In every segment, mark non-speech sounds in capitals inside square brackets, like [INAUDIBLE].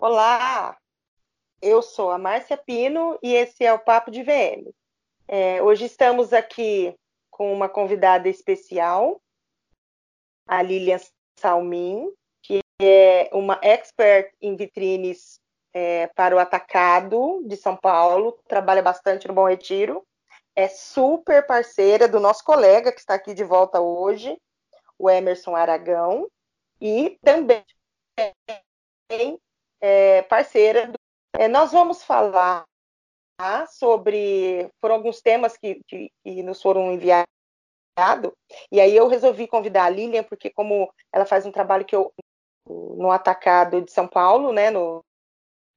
Olá, eu sou a Márcia Pino e esse é o Papo de VM. É, hoje estamos aqui com uma convidada especial, a Lilian Salmin, que é uma expert em vitrines é, para o atacado de São Paulo, trabalha bastante no Bom Retiro, é super parceira do nosso colega que está aqui de volta hoje, o Emerson Aragão, e também é, parceira. É, nós vamos falar sobre foram alguns temas que, que, que nos foram enviados e aí eu resolvi convidar a Lilian porque como ela faz um trabalho que eu no atacado de São Paulo, né, no,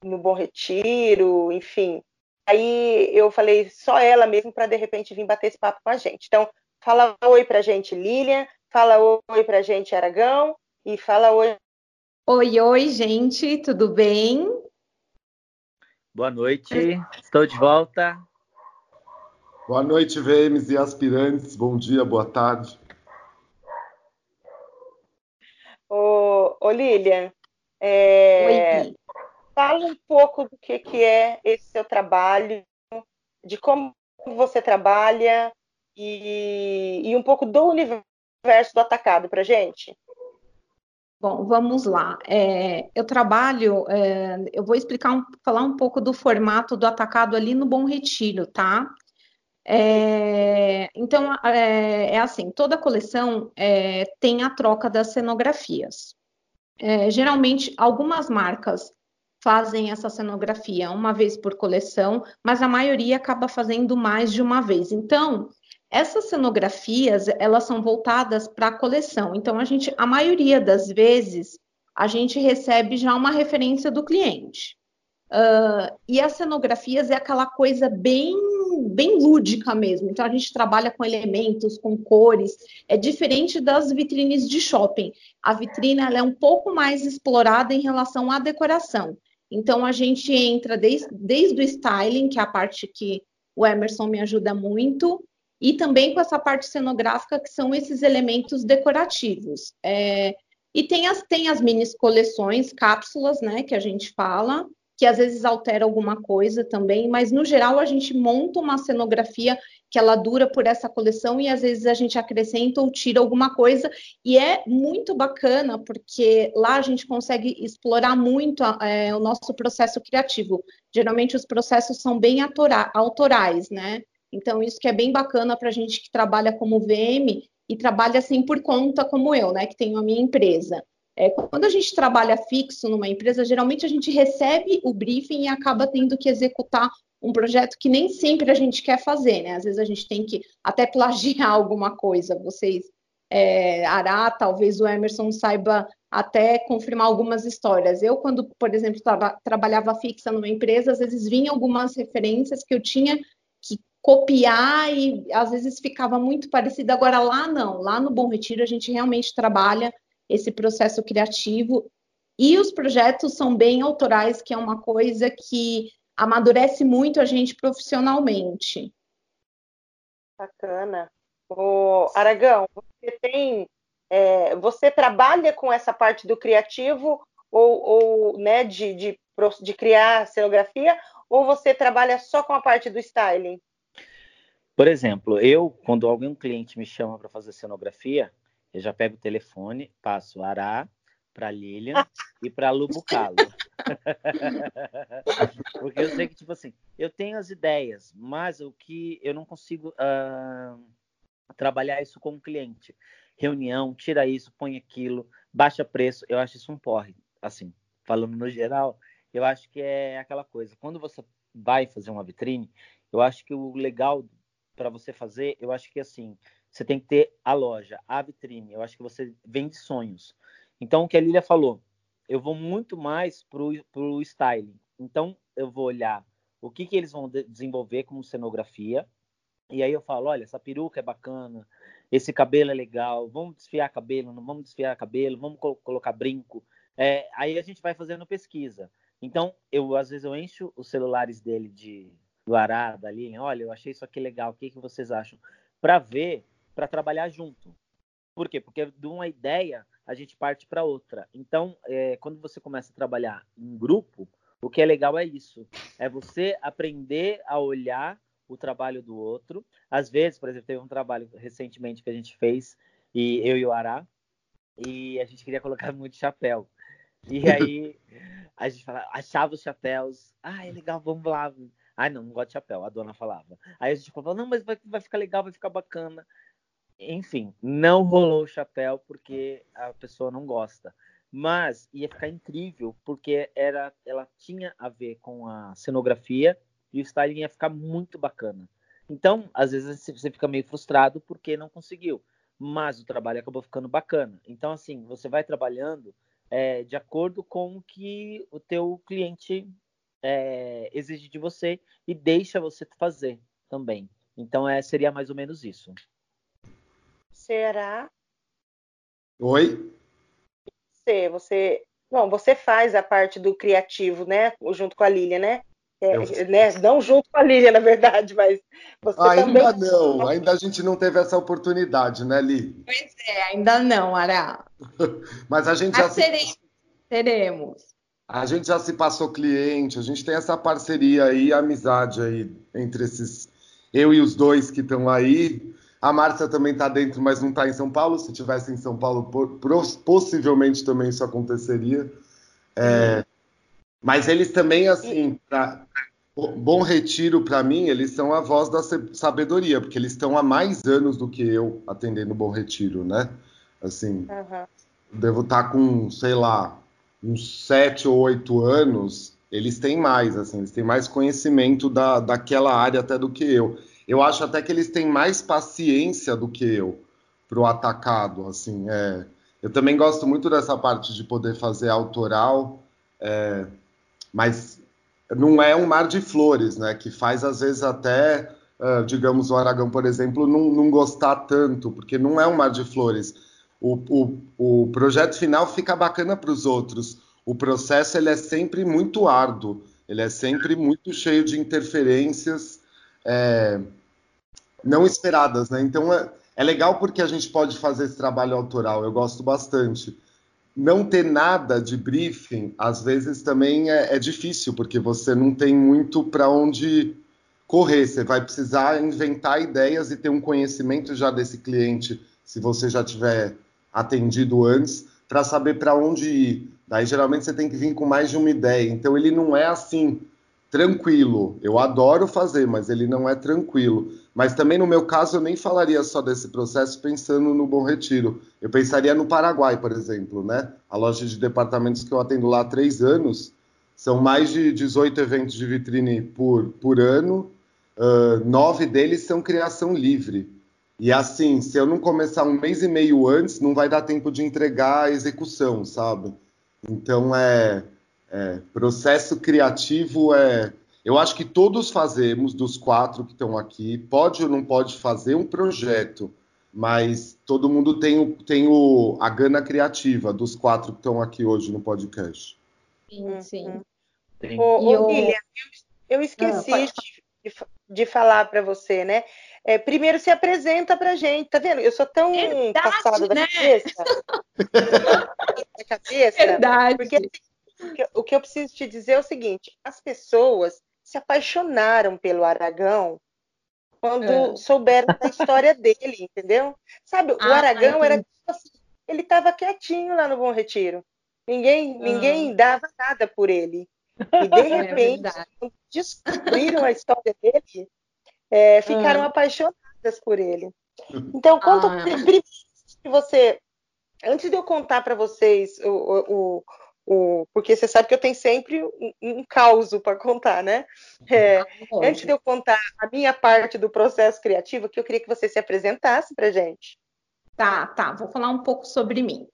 no Bom Retiro, enfim. Aí eu falei só ela mesmo para de repente vir bater esse papo com a gente. Então, fala oi pra gente, Lilian, fala oi pra gente, Aragão, e fala oi Oi, oi, gente, tudo bem? Boa noite, estou de volta. Boa noite, VMs e aspirantes. Bom dia, boa tarde. Ô, ô Lilian, é, oi, fala um pouco do que, que é esse seu trabalho, de como você trabalha e, e um pouco do universo do atacado para gente. Bom, vamos lá. É, eu trabalho, é, eu vou explicar, um, falar um pouco do formato do atacado ali no Bom Retiro, tá? É, então, é, é, assim, toda coleção é, tem a troca das cenografias. É, geralmente, algumas marcas fazem essa cenografia uma vez por coleção, mas a maioria acaba fazendo mais de uma vez. Então, essas cenografias, elas são voltadas para a coleção. Então, a gente, a maioria das vezes, a gente recebe já uma referência do cliente. Uh, e as cenografias é aquela coisa bem, bem lúdica mesmo. Então, a gente trabalha com elementos, com cores. É diferente das vitrines de shopping. A vitrine ela é um pouco mais explorada em relação à decoração. Então, a gente entra desde, desde o styling, que é a parte que o Emerson me ajuda muito, e também com essa parte cenográfica, que são esses elementos decorativos. É, e tem as, tem as mini coleções, cápsulas, né, que a gente fala, que às vezes altera alguma coisa também, mas no geral a gente monta uma cenografia que ela dura por essa coleção e às vezes a gente acrescenta ou tira alguma coisa e é muito bacana porque lá a gente consegue explorar muito é, o nosso processo criativo. Geralmente os processos são bem autorais, né? Então, isso que é bem bacana para a gente que trabalha como VM e trabalha assim por conta, como eu, né, que tenho a minha empresa. É, quando a gente trabalha fixo numa empresa, geralmente a gente recebe o briefing e acaba tendo que executar um projeto que nem sempre a gente quer fazer, né? Às vezes a gente tem que até plagiar [LAUGHS] alguma coisa. Vocês, é, Ará, talvez o Emerson saiba até confirmar algumas histórias. Eu, quando, por exemplo, tra trabalhava fixa numa empresa, às vezes vinha algumas referências que eu tinha copiar e às vezes ficava muito parecido. Agora lá não, lá no Bom Retiro a gente realmente trabalha esse processo criativo e os projetos são bem autorais, que é uma coisa que amadurece muito a gente profissionalmente. Bacana. O Aragão, você tem, é, você trabalha com essa parte do criativo ou, ou né, de, de, de criar cenografia, ou você trabalha só com a parte do styling? Por exemplo, eu, quando algum cliente me chama para fazer cenografia, eu já pego o telefone, passo Ará para Lilian e para Lubucalo. [LAUGHS] Porque eu sei que, tipo assim, eu tenho as ideias, mas o que eu não consigo uh, trabalhar isso com o cliente. Reunião, tira isso, põe aquilo, baixa preço, eu acho isso um porre. Assim, falando no geral, eu acho que é aquela coisa. Quando você vai fazer uma vitrine, eu acho que o legal para você fazer, eu acho que assim, você tem que ter a loja, a vitrine. Eu acho que você vende sonhos. Então, o que a Lilia falou, eu vou muito mais para o styling. Então, eu vou olhar o que, que eles vão de desenvolver como cenografia. E aí eu falo, olha, essa peruca é bacana, esse cabelo é legal, vamos desfiar cabelo, não vamos desfiar cabelo, vamos col colocar brinco. É, aí a gente vai fazendo pesquisa. Então, eu às vezes eu encho os celulares dele de do Ará, da olha, eu achei isso aqui legal, o que, que vocês acham? Para ver, para trabalhar junto. Por quê? Porque de uma ideia, a gente parte para outra. Então, é, quando você começa a trabalhar em grupo, o que é legal é isso: é você aprender a olhar o trabalho do outro. Às vezes, por exemplo, teve um trabalho recentemente que a gente fez, e eu e o Ará, e a gente queria colocar [LAUGHS] muito chapéu. E aí a gente falava, achava os chapéus. Ah, é legal, vamos lá. Ai, não, não gosto de chapéu, a dona falava. Aí a gente falava, não, mas vai, vai ficar legal, vai ficar bacana. Enfim, não rolou o chapéu porque a pessoa não gosta. Mas ia ficar incrível, porque era, ela tinha a ver com a cenografia e o styling ia ficar muito bacana. Então, às vezes você fica meio frustrado porque não conseguiu, mas o trabalho acabou ficando bacana. Então, assim, você vai trabalhando é, de acordo com o que o teu cliente é, exige de você e deixa você fazer também. Então, é, seria mais ou menos isso. Será? Oi? Você, você, bom, você faz a parte do criativo, né? Junto com a Lilian, né? É, eu... né? Não junto com a Lilian, na verdade, mas você ainda também... não, ainda a gente não teve essa oportunidade, né, Li? Pois é, ainda não, Ará. [LAUGHS] mas a gente já se... teremos. A gente já se passou cliente, a gente tem essa parceria aí, amizade aí entre esses eu e os dois que estão aí. A Márcia também está dentro, mas não está em São Paulo. Se tivesse em São Paulo, possivelmente também isso aconteceria. É, mas eles também, assim, pra, Bom Retiro, para mim, eles são a voz da sabedoria, porque eles estão há mais anos do que eu atendendo Bom Retiro, né? Assim, uhum. devo estar tá com, sei lá, uns sete ou oito anos, eles têm mais, assim, eles têm mais conhecimento da, daquela área até do que eu. Eu acho até que eles têm mais paciência do que eu pro atacado, assim, é. Eu também gosto muito dessa parte de poder fazer autoral, é, mas não é um mar de flores, né? Que faz às vezes até, uh, digamos, o Aragão, por exemplo, não, não, gostar tanto, porque não é um mar de flores. O, o, o projeto final fica bacana para os outros. O processo ele é sempre muito árduo, ele é sempre muito cheio de interferências é, não esperadas, né? Então é, é legal porque a gente pode fazer esse trabalho autoral. Eu gosto bastante não ter nada de briefing, às vezes também é, é difícil, porque você não tem muito para onde correr. Você vai precisar inventar ideias e ter um conhecimento já desse cliente, se você já tiver atendido antes, para saber para onde ir. Daí, geralmente, você tem que vir com mais de uma ideia. Então, ele não é assim tranquilo. Eu adoro fazer, mas ele não é tranquilo. Mas também no meu caso eu nem falaria só desse processo pensando no Bom Retiro. Eu pensaria no Paraguai, por exemplo, né? A loja de departamentos que eu atendo lá há três anos são mais de 18 eventos de vitrine por, por ano. Uh, nove deles são criação livre. E assim, se eu não começar um mês e meio antes, não vai dar tempo de entregar a execução, sabe? Então é, é processo criativo é eu acho que todos fazemos, dos quatro que estão aqui, pode ou não pode fazer um projeto, mas todo mundo tem, o, tem o, a gana criativa dos quatro que estão aqui hoje no podcast. Sim, sim. Ô, ô, eu... Lilian, eu, eu esqueci ah, de, de, falar para você, né? É, primeiro se apresenta pra gente, tá vendo? Eu sou tão Verdade, passada da né? cabeça. [LAUGHS] da cabeça. Verdade. Porque assim, o que eu preciso te dizer é o seguinte: as pessoas se apaixonaram pelo Aragão quando é. souberam da história dele, entendeu? Sabe, ah, o Aragão era tipo assim, ele estava quietinho lá no Bom Retiro. Ninguém, ah. ninguém dava nada por ele. E de [LAUGHS] é repente, é quando descobriram a história dele, é, ficaram ah. apaixonadas por ele. Então, conta ah. primeiro que você, antes de eu contar para vocês o, o, o, porque você sabe que eu tenho sempre um, um caos para contar, né? É, ah, antes de eu contar a minha parte do processo criativo, que eu queria que você se apresentasse para gente. Tá, tá. Vou falar um pouco sobre mim.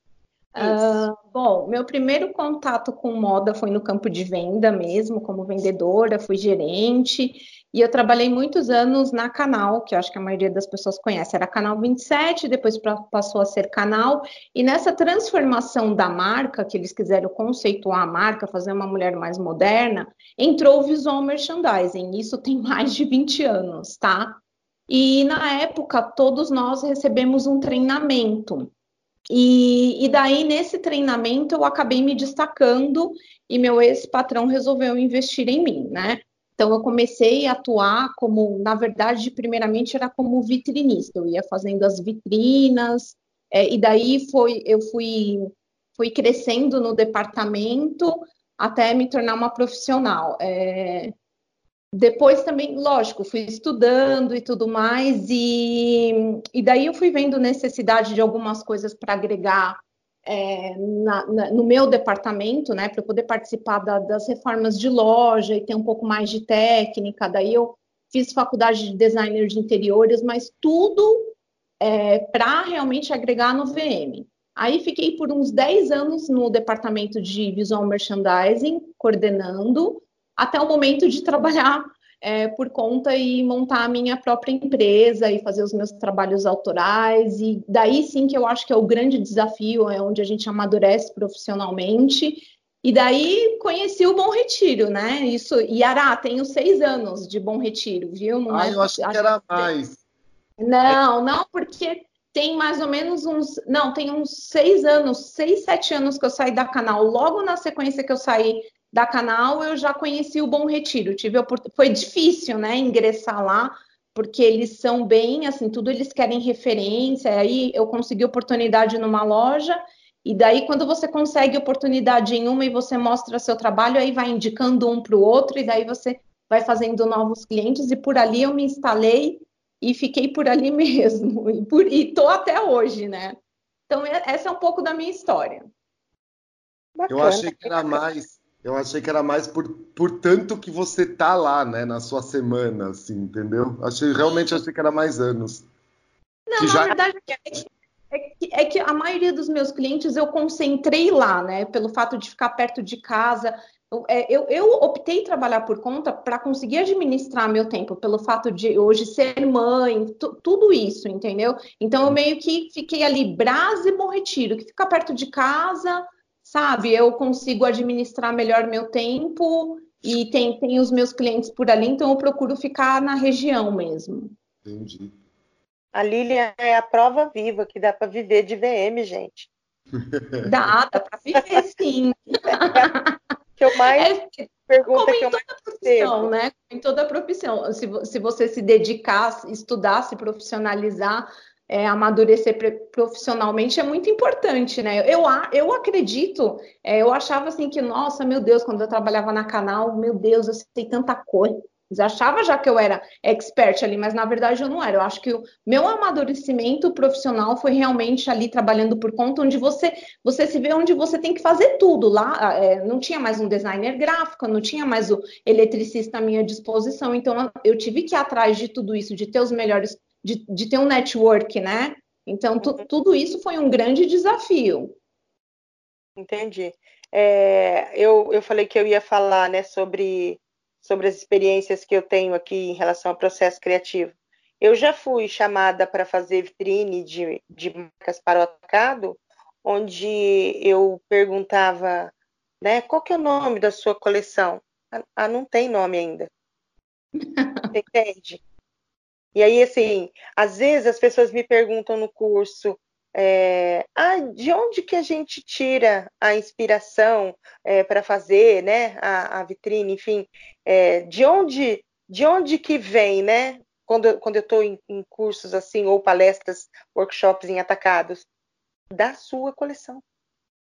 Uh, bom, meu primeiro contato com moda foi no campo de venda mesmo, como vendedora, fui gerente e eu trabalhei muitos anos na Canal, que eu acho que a maioria das pessoas conhece, era Canal 27, depois passou a ser Canal, e nessa transformação da marca, que eles quiseram conceituar a marca, fazer uma mulher mais moderna, entrou o visual merchandising, isso tem [LAUGHS] mais de 20 anos, tá? E na época, todos nós recebemos um treinamento E, e daí, nesse treinamento, eu acabei me destacando e meu ex-patrão resolveu investir em mim, né? Então, eu comecei a atuar como, na verdade, primeiramente era como vitrinista, eu ia fazendo as vitrinas, é, e daí foi, eu fui, fui crescendo no departamento até me tornar uma profissional. É, depois também, lógico, fui estudando e tudo mais, e, e daí eu fui vendo necessidade de algumas coisas para agregar é, na, na, no meu departamento, né, para poder participar da, das reformas de loja e ter um pouco mais de técnica. Daí eu fiz faculdade de designer de interiores, mas tudo é, para realmente agregar no VM. Aí fiquei por uns 10 anos no departamento de visual merchandising, coordenando, até o momento de trabalhar é, por conta e montar a minha própria empresa e fazer os meus trabalhos autorais. E daí sim que eu acho que é o grande desafio, é onde a gente amadurece profissionalmente. E daí conheci o Bom Retiro, né? Isso, Ará, tenho seis anos de Bom Retiro, viu? Não ah, é, eu acho que era mais. Não, não, porque tem mais ou menos uns. Não, tem uns seis anos, seis, sete anos que eu saí da canal. Logo na sequência que eu saí da canal, eu já conheci o Bom Retiro. Tive foi difícil, né, ingressar lá, porque eles são bem, assim, tudo eles querem referência. Aí eu consegui oportunidade numa loja, e daí quando você consegue oportunidade em uma e você mostra seu trabalho, aí vai indicando um para o outro, e daí você vai fazendo novos clientes, e por ali eu me instalei e fiquei por ali [LAUGHS] mesmo, e, por, e tô até hoje, né? Então, essa é um pouco da minha história. Bacana. Eu achei que era mais eu achei que era mais por, por tanto que você tá lá, né, na sua semana, assim, entendeu? Achei, realmente achei que era mais anos. Não, que na já... verdade é que, é que, é que a maioria dos meus clientes eu concentrei lá, né, pelo fato de ficar perto de casa. Eu, é, eu, eu optei trabalhar por conta para conseguir administrar meu tempo, pelo fato de hoje ser mãe, tudo isso, entendeu? Então eu meio que fiquei ali, Brás e Bom Retiro, que fica perto de casa, sabe? Eu consigo administrar melhor meu tempo e tem, tem os meus clientes por ali, então eu procuro ficar na região mesmo. Entendi. A Lilian é a prova viva que dá para viver de VM, gente. [LAUGHS] Dá, dá para viver sim. [LAUGHS] que eu mais é, pergunta como que em toda profissão, né? Em toda profissão, se, se você se dedicar, estudar, se profissionalizar, é, amadurecer profissionalmente é muito importante, né? Eu, eu acredito, é, eu achava assim que, nossa, meu Deus, quando eu trabalhava na canal, meu Deus, eu sei tanta coisa. Eu achava já que eu era expert ali, mas na verdade eu não era. Eu acho que o meu amadurecimento profissional foi realmente ali trabalhando por conta, onde você você se vê onde você tem que fazer tudo. Lá é, não tinha mais um designer gráfico, não tinha mais o eletricista à minha disposição. Então eu tive que ir atrás de tudo isso, de ter os melhores de, de ter um network, né? Então, tu, uhum. tudo isso foi um grande desafio. Entendi. É, eu, eu falei que eu ia falar né, sobre, sobre as experiências que eu tenho aqui em relação ao processo criativo. Eu já fui chamada para fazer vitrine de, de marcas para o atacado, onde eu perguntava, né, qual que é o nome da sua coleção? Ah, ah não tem nome ainda. [LAUGHS] Entende? E aí, assim, às vezes as pessoas me perguntam no curso, é, ah, de onde que a gente tira a inspiração é, para fazer, né, a, a, vitrine, enfim, é, de onde, de onde que vem, né, quando, quando eu estou em, em, cursos assim ou palestras, workshops em atacados, da sua coleção,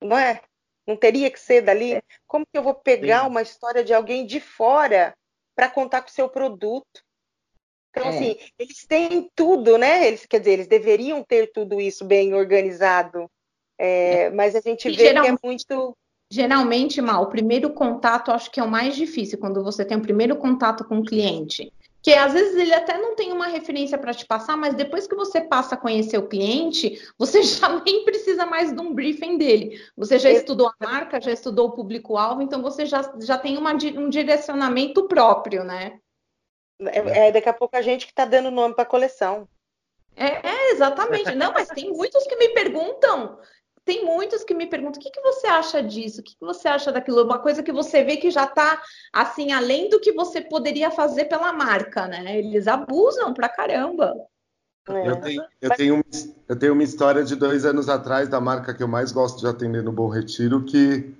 não é? Não teria que ser dali? É. Como que eu vou pegar Sim. uma história de alguém de fora para contar com o seu produto? Então, é. assim, eles têm tudo, né? Eles, quer dizer, eles deveriam ter tudo isso bem organizado. É, é. Mas a gente e vê que é muito. Geralmente, Mal, o primeiro contato acho que é o mais difícil quando você tem o primeiro contato com o cliente. Que às vezes ele até não tem uma referência para te passar, mas depois que você passa a conhecer o cliente, [LAUGHS] você já nem precisa mais de um briefing dele. Você já estudou a marca, já estudou o público-alvo, então você já, já tem uma, um direcionamento próprio, né? É, é, daqui a pouco a gente que está dando nome para a coleção. É, é, exatamente. Não, mas tem muitos que me perguntam. Tem muitos que me perguntam: o que, que você acha disso? O que, que você acha daquilo? Uma coisa que você vê que já está assim, além do que você poderia fazer pela marca, né? Eles abusam pra caramba. É. Eu, tenho, eu, tenho, eu tenho uma história de dois anos atrás da marca que eu mais gosto de atender no Bom Retiro, que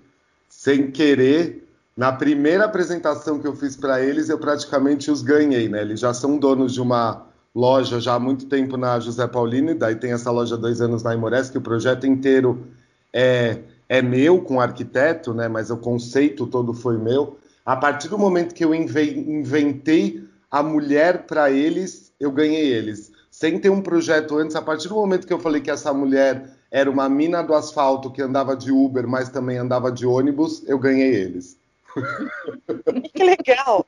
sem querer, na primeira apresentação que eu fiz para eles, eu praticamente os ganhei, né? Eles já são donos de uma loja já há muito tempo na José Paulino, e daí tem essa loja dois anos na Imores, que o projeto inteiro é, é meu com arquiteto, né? Mas o conceito todo foi meu. A partir do momento que eu inventei a mulher para eles, eu ganhei eles. Sem ter um projeto antes, a partir do momento que eu falei que essa mulher era uma mina do asfalto que andava de Uber, mas também andava de ônibus, eu ganhei eles. [LAUGHS] Que legal!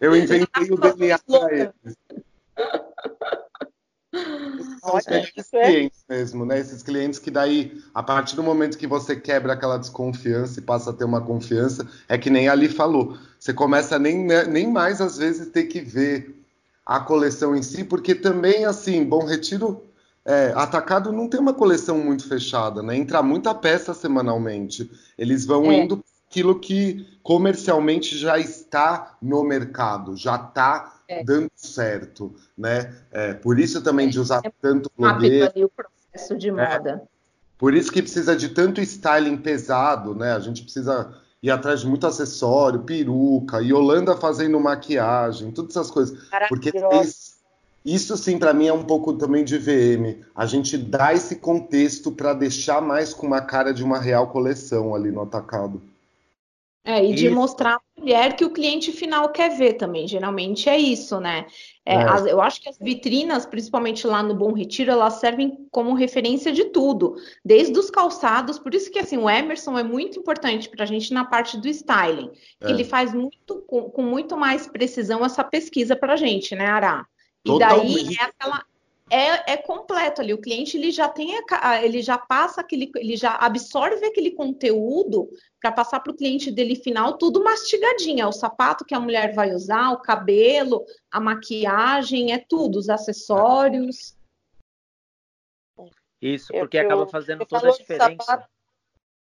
Eu inventei o DNA para eles. É... clientes mesmo, né? Esses clientes que daí, a partir do momento que você quebra aquela desconfiança e passa a ter uma confiança, é que nem ali falou. Você começa nem, né, nem mais às vezes ter que ver a coleção em si, porque também assim, Bom Retiro é, Atacado não tem uma coleção muito fechada, né? Entra muita peça semanalmente. Eles vão é. indo aquilo que comercialmente já está no mercado, já está é. dando certo, né? É, por isso também de usar é tanto blogueiro. o processo de é. moda. Por isso que precisa de tanto styling pesado, né? A gente precisa ir atrás de muito acessório, peruca, e Holanda fazendo maquiagem, todas essas coisas. Porque isso sim para mim é um pouco também de VM. A gente dá esse contexto para deixar mais com uma cara de uma real coleção ali no atacado. É, e de isso. mostrar a mulher que o cliente final quer ver também. Geralmente é isso, né? É, é. As, eu acho que as vitrinas, principalmente lá no Bom Retiro, elas servem como referência de tudo, desde os calçados. Por isso que assim, o Emerson é muito importante para a gente na parte do styling. É. Ele faz muito com, com, muito mais precisão essa pesquisa para a gente, né, Ará? E Totalmente. daí é aquela, é, é, completo ali. O cliente ele já tem, ele já passa aquele, ele já absorve aquele conteúdo para passar para o cliente dele final tudo mastigadinho. É o sapato que a mulher vai usar, o cabelo, a maquiagem, é tudo, os acessórios. Isso, porque eu, acaba fazendo toda a diferença.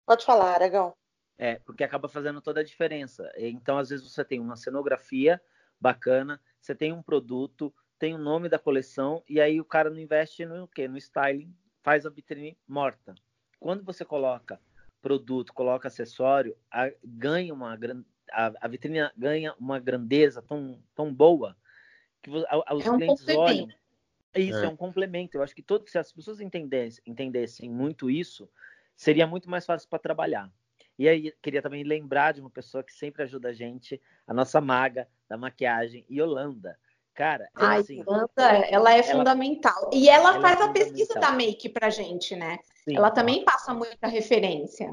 Pode falar, Aragão. É, porque acaba fazendo toda a diferença. Então, às vezes, você tem uma cenografia bacana, você tem um produto, tem o nome da coleção e aí o cara não investe no quê? No styling, faz a vitrine morta. Quando você coloca produto, coloca acessório, a, ganha uma a, a vitrine ganha uma grandeza tão, tão boa que a, os é um clientes olham. Isso é. é. um complemento. Eu acho que todo, se as pessoas entendessem, entendessem muito isso, seria muito mais fácil para trabalhar. E aí, queria também lembrar de uma pessoa que sempre ajuda a gente, a nossa maga da maquiagem, Yolanda. Cara, é a assim, ela é ela, fundamental. E ela, ela é faz é a pesquisa da make pra gente, né? Sim, ela também passa muita referência.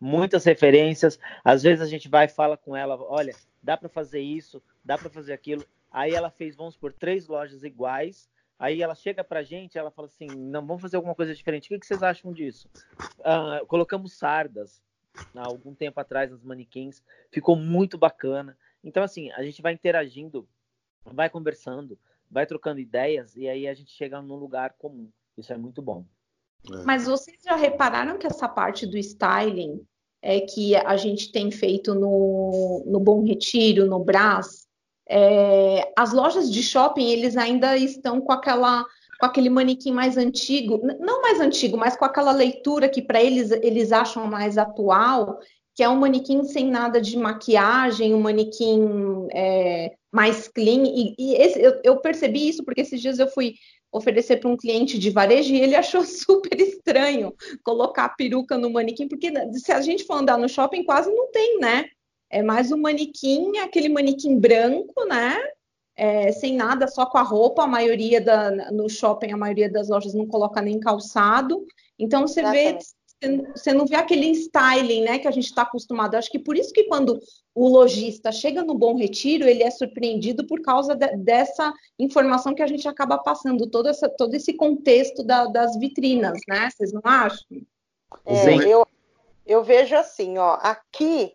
Muitas referências. Às vezes a gente vai e fala com ela, olha, dá para fazer isso, dá para fazer aquilo. Aí ela fez, vamos por três lojas iguais. Aí ela chega pra gente, ela fala assim, não, vamos fazer alguma coisa diferente. O que, vocês acham disso? Uh, colocamos sardas há algum tempo atrás nas manequins. Ficou muito bacana. Então, assim, a gente vai interagindo vai conversando, vai trocando ideias e aí a gente chega num lugar comum. Isso é muito bom. É. Mas vocês já repararam que essa parte do styling é que a gente tem feito no, no Bom Retiro, no Brás, é, as lojas de shopping eles ainda estão com aquela com aquele manequim mais antigo, não mais antigo, mas com aquela leitura que para eles eles acham mais atual, que é um manequim sem nada de maquiagem, um manequim é, mais clean. E, e esse, eu, eu, percebi isso porque esses dias eu fui oferecer para um cliente de varejo e ele [LAUGHS] achou super estranho colocar peruca no manequim, porque se a gente for andar no shopping, quase não tem, né? É mais um manequim, aquele manequim branco, né? É, sem nada, só com a roupa. A maioria da, no shopping, a maioria das lojas não coloca nem calçado. Então você vê você não vê aquele styling, né, que a gente está acostumado. acho que por isso que quando o lojista chega no Bom Retiro, ele é surpreendido por causa de, dessa informação que a gente acaba passando, todo, essa, todo esse contexto da, das vitrinas, né? Vocês não acham? É, eu, eu vejo assim, ó, aqui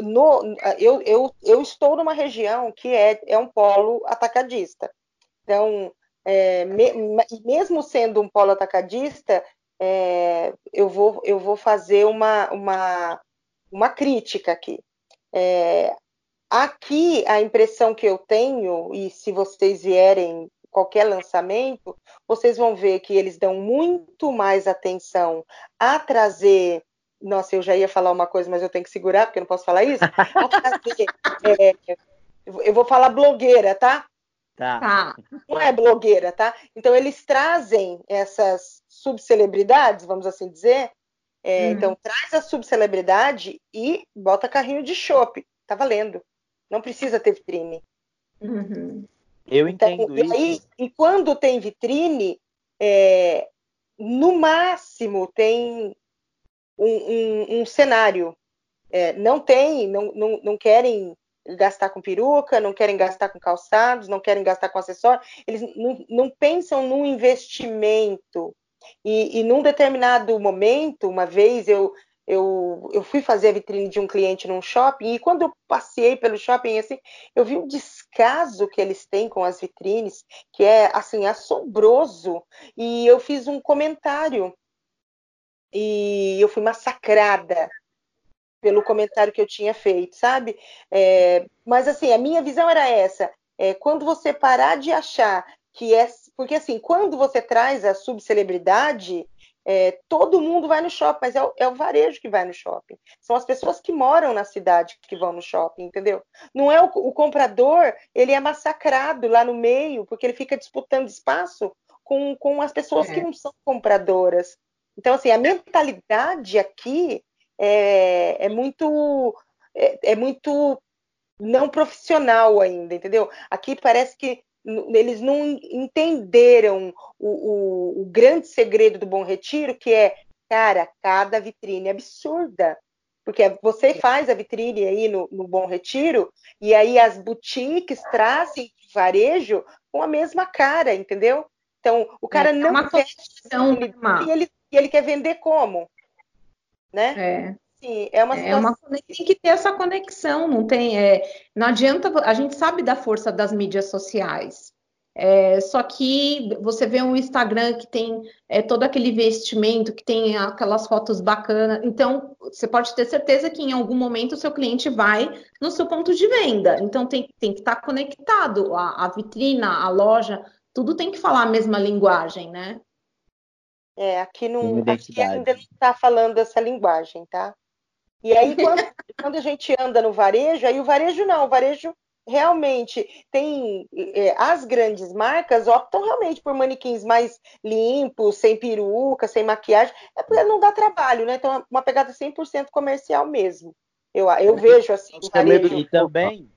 no, eu, eu, eu estou numa região que é, é um polo atacadista. Então, é, me, mesmo sendo um polo atacadista, é, eu, vou, eu vou fazer uma, uma, uma crítica aqui. É, aqui, a impressão que eu tenho, e se vocês vierem qualquer lançamento, vocês vão ver que eles dão muito mais atenção a trazer. Nossa, eu já ia falar uma coisa, mas eu tenho que segurar, porque eu não posso falar isso. A trazer, [LAUGHS] é, eu vou falar blogueira, tá? Tá. Tá. Não é blogueira, tá? Então, eles trazem essas subcelebridades, vamos assim dizer. É, Uhum. Então, traz a subcelebridade e bota carrinho de chopp. Tá valendo. Não precisa ter vitrine. Uhum. Eu Então, entendo e, isso. aí, e quando tem vitrine, é, no máximo tem um, um- um cenário. É, não tem, não, não, não querem gastar com peruca, não querem gastar com calçados, não querem gastar com acessório, eles não, não pensam num investimento. E, e num determinado momento, uma vez eu, eu, eu fui fazer a vitrine de um cliente num shopping, e quando eu passei pelo shopping, assim, eu vi o descaso que eles têm com as vitrines, que é, assim, assombroso, e eu fiz um comentário, e eu fui massacrada pelo comentário que eu tinha feito, sabe? É, mas, assim, a minha visão era essa, é, quando você parar de achar que é... Porque, assim, quando você traz a subcelebridade, é, todo mundo vai no shopping, mas é o, é o varejo que vai no shopping. São as pessoas que moram na cidade que vão no shopping, entendeu? Não é o, o comprador, ele é massacrado lá no meio, porque ele fica disputando espaço com, com as pessoas É. que não são compradoras. Então, assim, a mentalidade aqui é, é muito é, é muito não profissional ainda, entendeu? Aqui parece que eles não entenderam o, o- o grande segredo do Bom Retiro, que é, cara, cada vitrine é absurda. Porque você faz a vitrine aí no, no Bom Retiro, e aí as boutiques trazem varejo com a mesma cara, entendeu? Então, o cara É não uma quer ele- Má. e ele, e ele quer vender como? Né? É. Sim, é uma É situação. uma conex- tem que ter essa conexão, não tem, é, não adianta, a gente sabe da força das mídias sociais. É, só que você vê um Instagram que tem é, todo aquele investimento, que tem aquelas fotos bacanas. Então, você pode ter certeza que em algum momento o seu cliente vai no seu ponto de venda. Então, tem, tem que estar conectado. A, a vitrina, a loja, tudo tem que falar a mesma linguagem, né? É, aqui, não, aqui ainda não está falando essa linguagem, tá? E aí, quando, [LAUGHS] quando a gente anda no varejo, aí o varejo não, o varejo realmente tem. é, as grandes marcas optam realmente por manequins mais limpos, sem peruca, sem maquiagem, é porque não dá trabalho, né? Então, é uma pegada 100% comercial mesmo. Eu, eu vejo assim, é medo varejo. E também.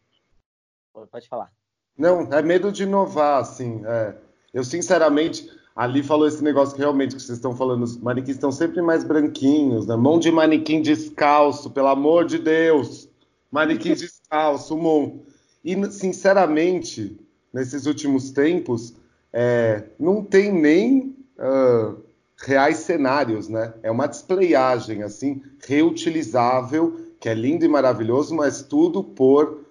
Pode falar. Não, é medo de inovar, assim. é. Eu, sinceramente, ali falou esse negócio que realmente que vocês estão falando, os manequins estão sempre mais branquinhos, né? Mão de manequim descalço, pelo amor de Deus. Manequim [LAUGHS] descalço, Mon. E, sinceramente, nesses últimos tempos, é, não tem nem ah, reais cenários, né? É uma displayagem, assim, reutilizável, que é lindo e maravilhoso, mas tudo por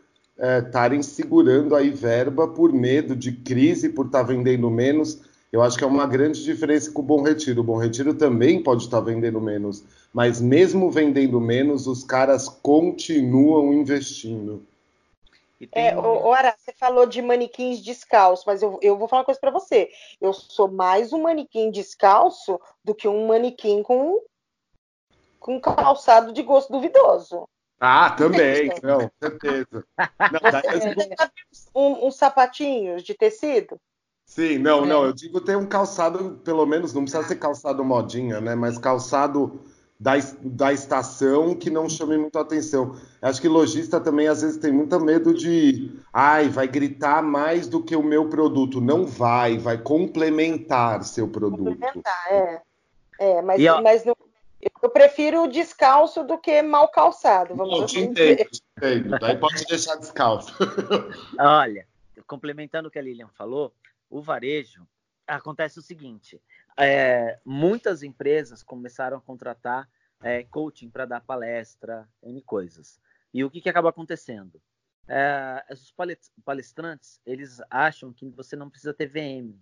estarem segurando aí verba por medo de crise, por estar vendendo menos. Eu acho que é uma grande diferença com o Bom Retiro. O Bom Retiro também pode estar vendendo menos, mas mesmo vendendo menos, os caras continuam investindo. É, um- Ara, você falou de manequins descalço, mas eu, eu vou falar uma coisa para você. Eu sou mais um manequim descalço do que um manequim com, com calçado de gosto duvidoso. Ah, também, [LAUGHS] não, certeza. Não, daí Você viu um- uns sapatinhos de tecido? Sim, não, não, eu digo ter um calçado, pelo menos, não precisa ser calçado modinha, né? Mas calçado da, da estação que não chame muito a atenção. Acho que lojista também às vezes tem muito medo de, ai, vai gritar mais do que o meu produto. Não vai, vai complementar seu produto. Complementar, é. É, mas, E, mas não- eu prefiro descalço do que mal calçado, vamos Não, te assim entendo, dizer. te entendo. Daí pode deixar descalço. [LAUGHS] Olha, complementando o que a Lilian falou, o varejo acontece o seguinte: é, muitas empresas começaram a contratar é, coaching para dar palestra, N coisas. E o que, que acaba acontecendo? É, os palestrantes eles acham que você não precisa ter VM.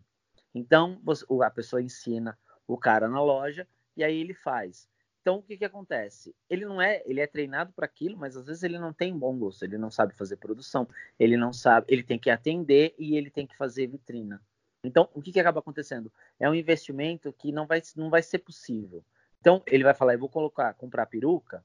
Então você- a pessoa ensina o cara na loja e aí ele faz. Então o que, que acontece? Ele não é, ele é treinado para aquilo, mas às vezes ele não tem bom gosto, ele não sabe fazer produção, ele não sabe, ele tem que atender e ele tem que fazer vitrina. Então, o que, que acaba acontecendo? É um investimento que não vai, não vai ser possível. Então, ele vai falar, eu vou colocar, comprar peruca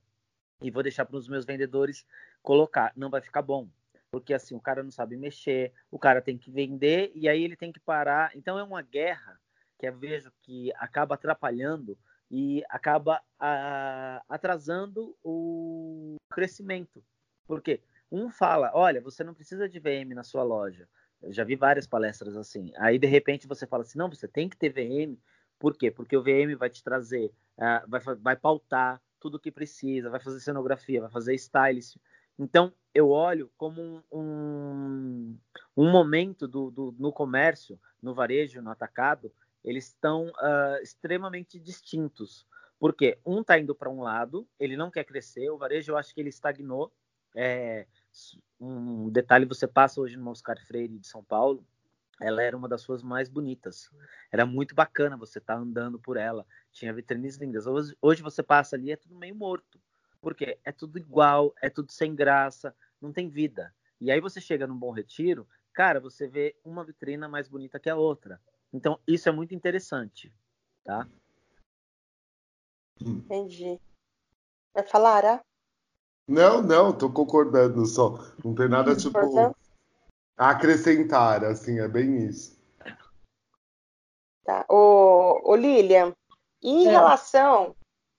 e vou deixar para os meus vendedores colocar. Não vai ficar bom. Porque assim, o cara não sabe mexer, o cara tem que vender e aí ele tem que parar. Então é uma guerra que eu vejo que acaba atrapalhando e acaba a, atrasando o crescimento. Porque um fala, olha, você não precisa de VM na sua loja. Eu já vi várias palestras assim. Aí de repente você fala assim, não, você tem que ter VM. Por quê? Porque o VM vai te trazer, uh, vai, vai pautar tudo o que precisa, vai fazer cenografia, vai fazer stylist. Então, eu olho como um, um, um momento do, do, no comércio, no varejo, no atacado, eles estão uh, extremamente distintos. Porque um está indo para um lado, ele não quer crescer, o varejo eu acho que ele estagnou. É, um detalhe, você passa hoje no Oscar Freire de São Paulo, ela era uma das suas mais bonitas. Era muito bacana você estar tá andando por ela. Tinha vitrines lindas. Hoje, hoje você passa ali é tudo meio morto. Porque é tudo igual, é tudo sem graça, não tem vida. E aí você chega num bom retiro, cara, você vê uma vitrina mais bonita que a outra. Então, isso é muito interessante, tá? Entendi. Vai falar, ah? Não, não, tô concordando só. Não tem nada, tipo, acrescentar, assim, é bem isso. Tá. Ô, ô Lilian, em é. relação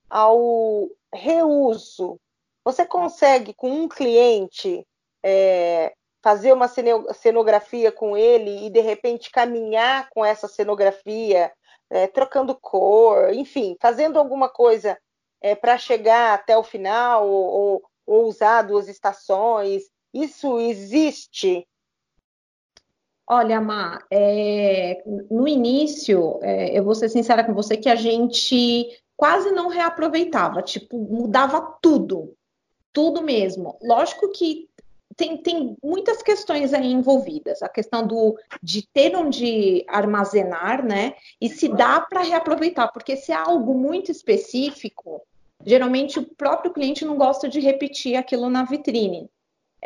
ao reuso, você consegue com um cliente é, fazer uma cenografia com ele e de repente caminhar com essa cenografia, é, trocando cor, enfim, fazendo alguma coisa é, para chegar até o final ou, ou usar duas estações? Isso existe Olha, Má, é, no início, é, eu vou ser sincera com você que a gente quase não reaproveitava, tipo, mudava tudo, tudo mesmo. Lógico que tem, tem muitas questões aí envolvidas, a questão do, de ter onde armazenar, né? E se dá para reaproveitar, porque se é algo muito específico, geralmente o próprio cliente não gosta de repetir aquilo na vitrine.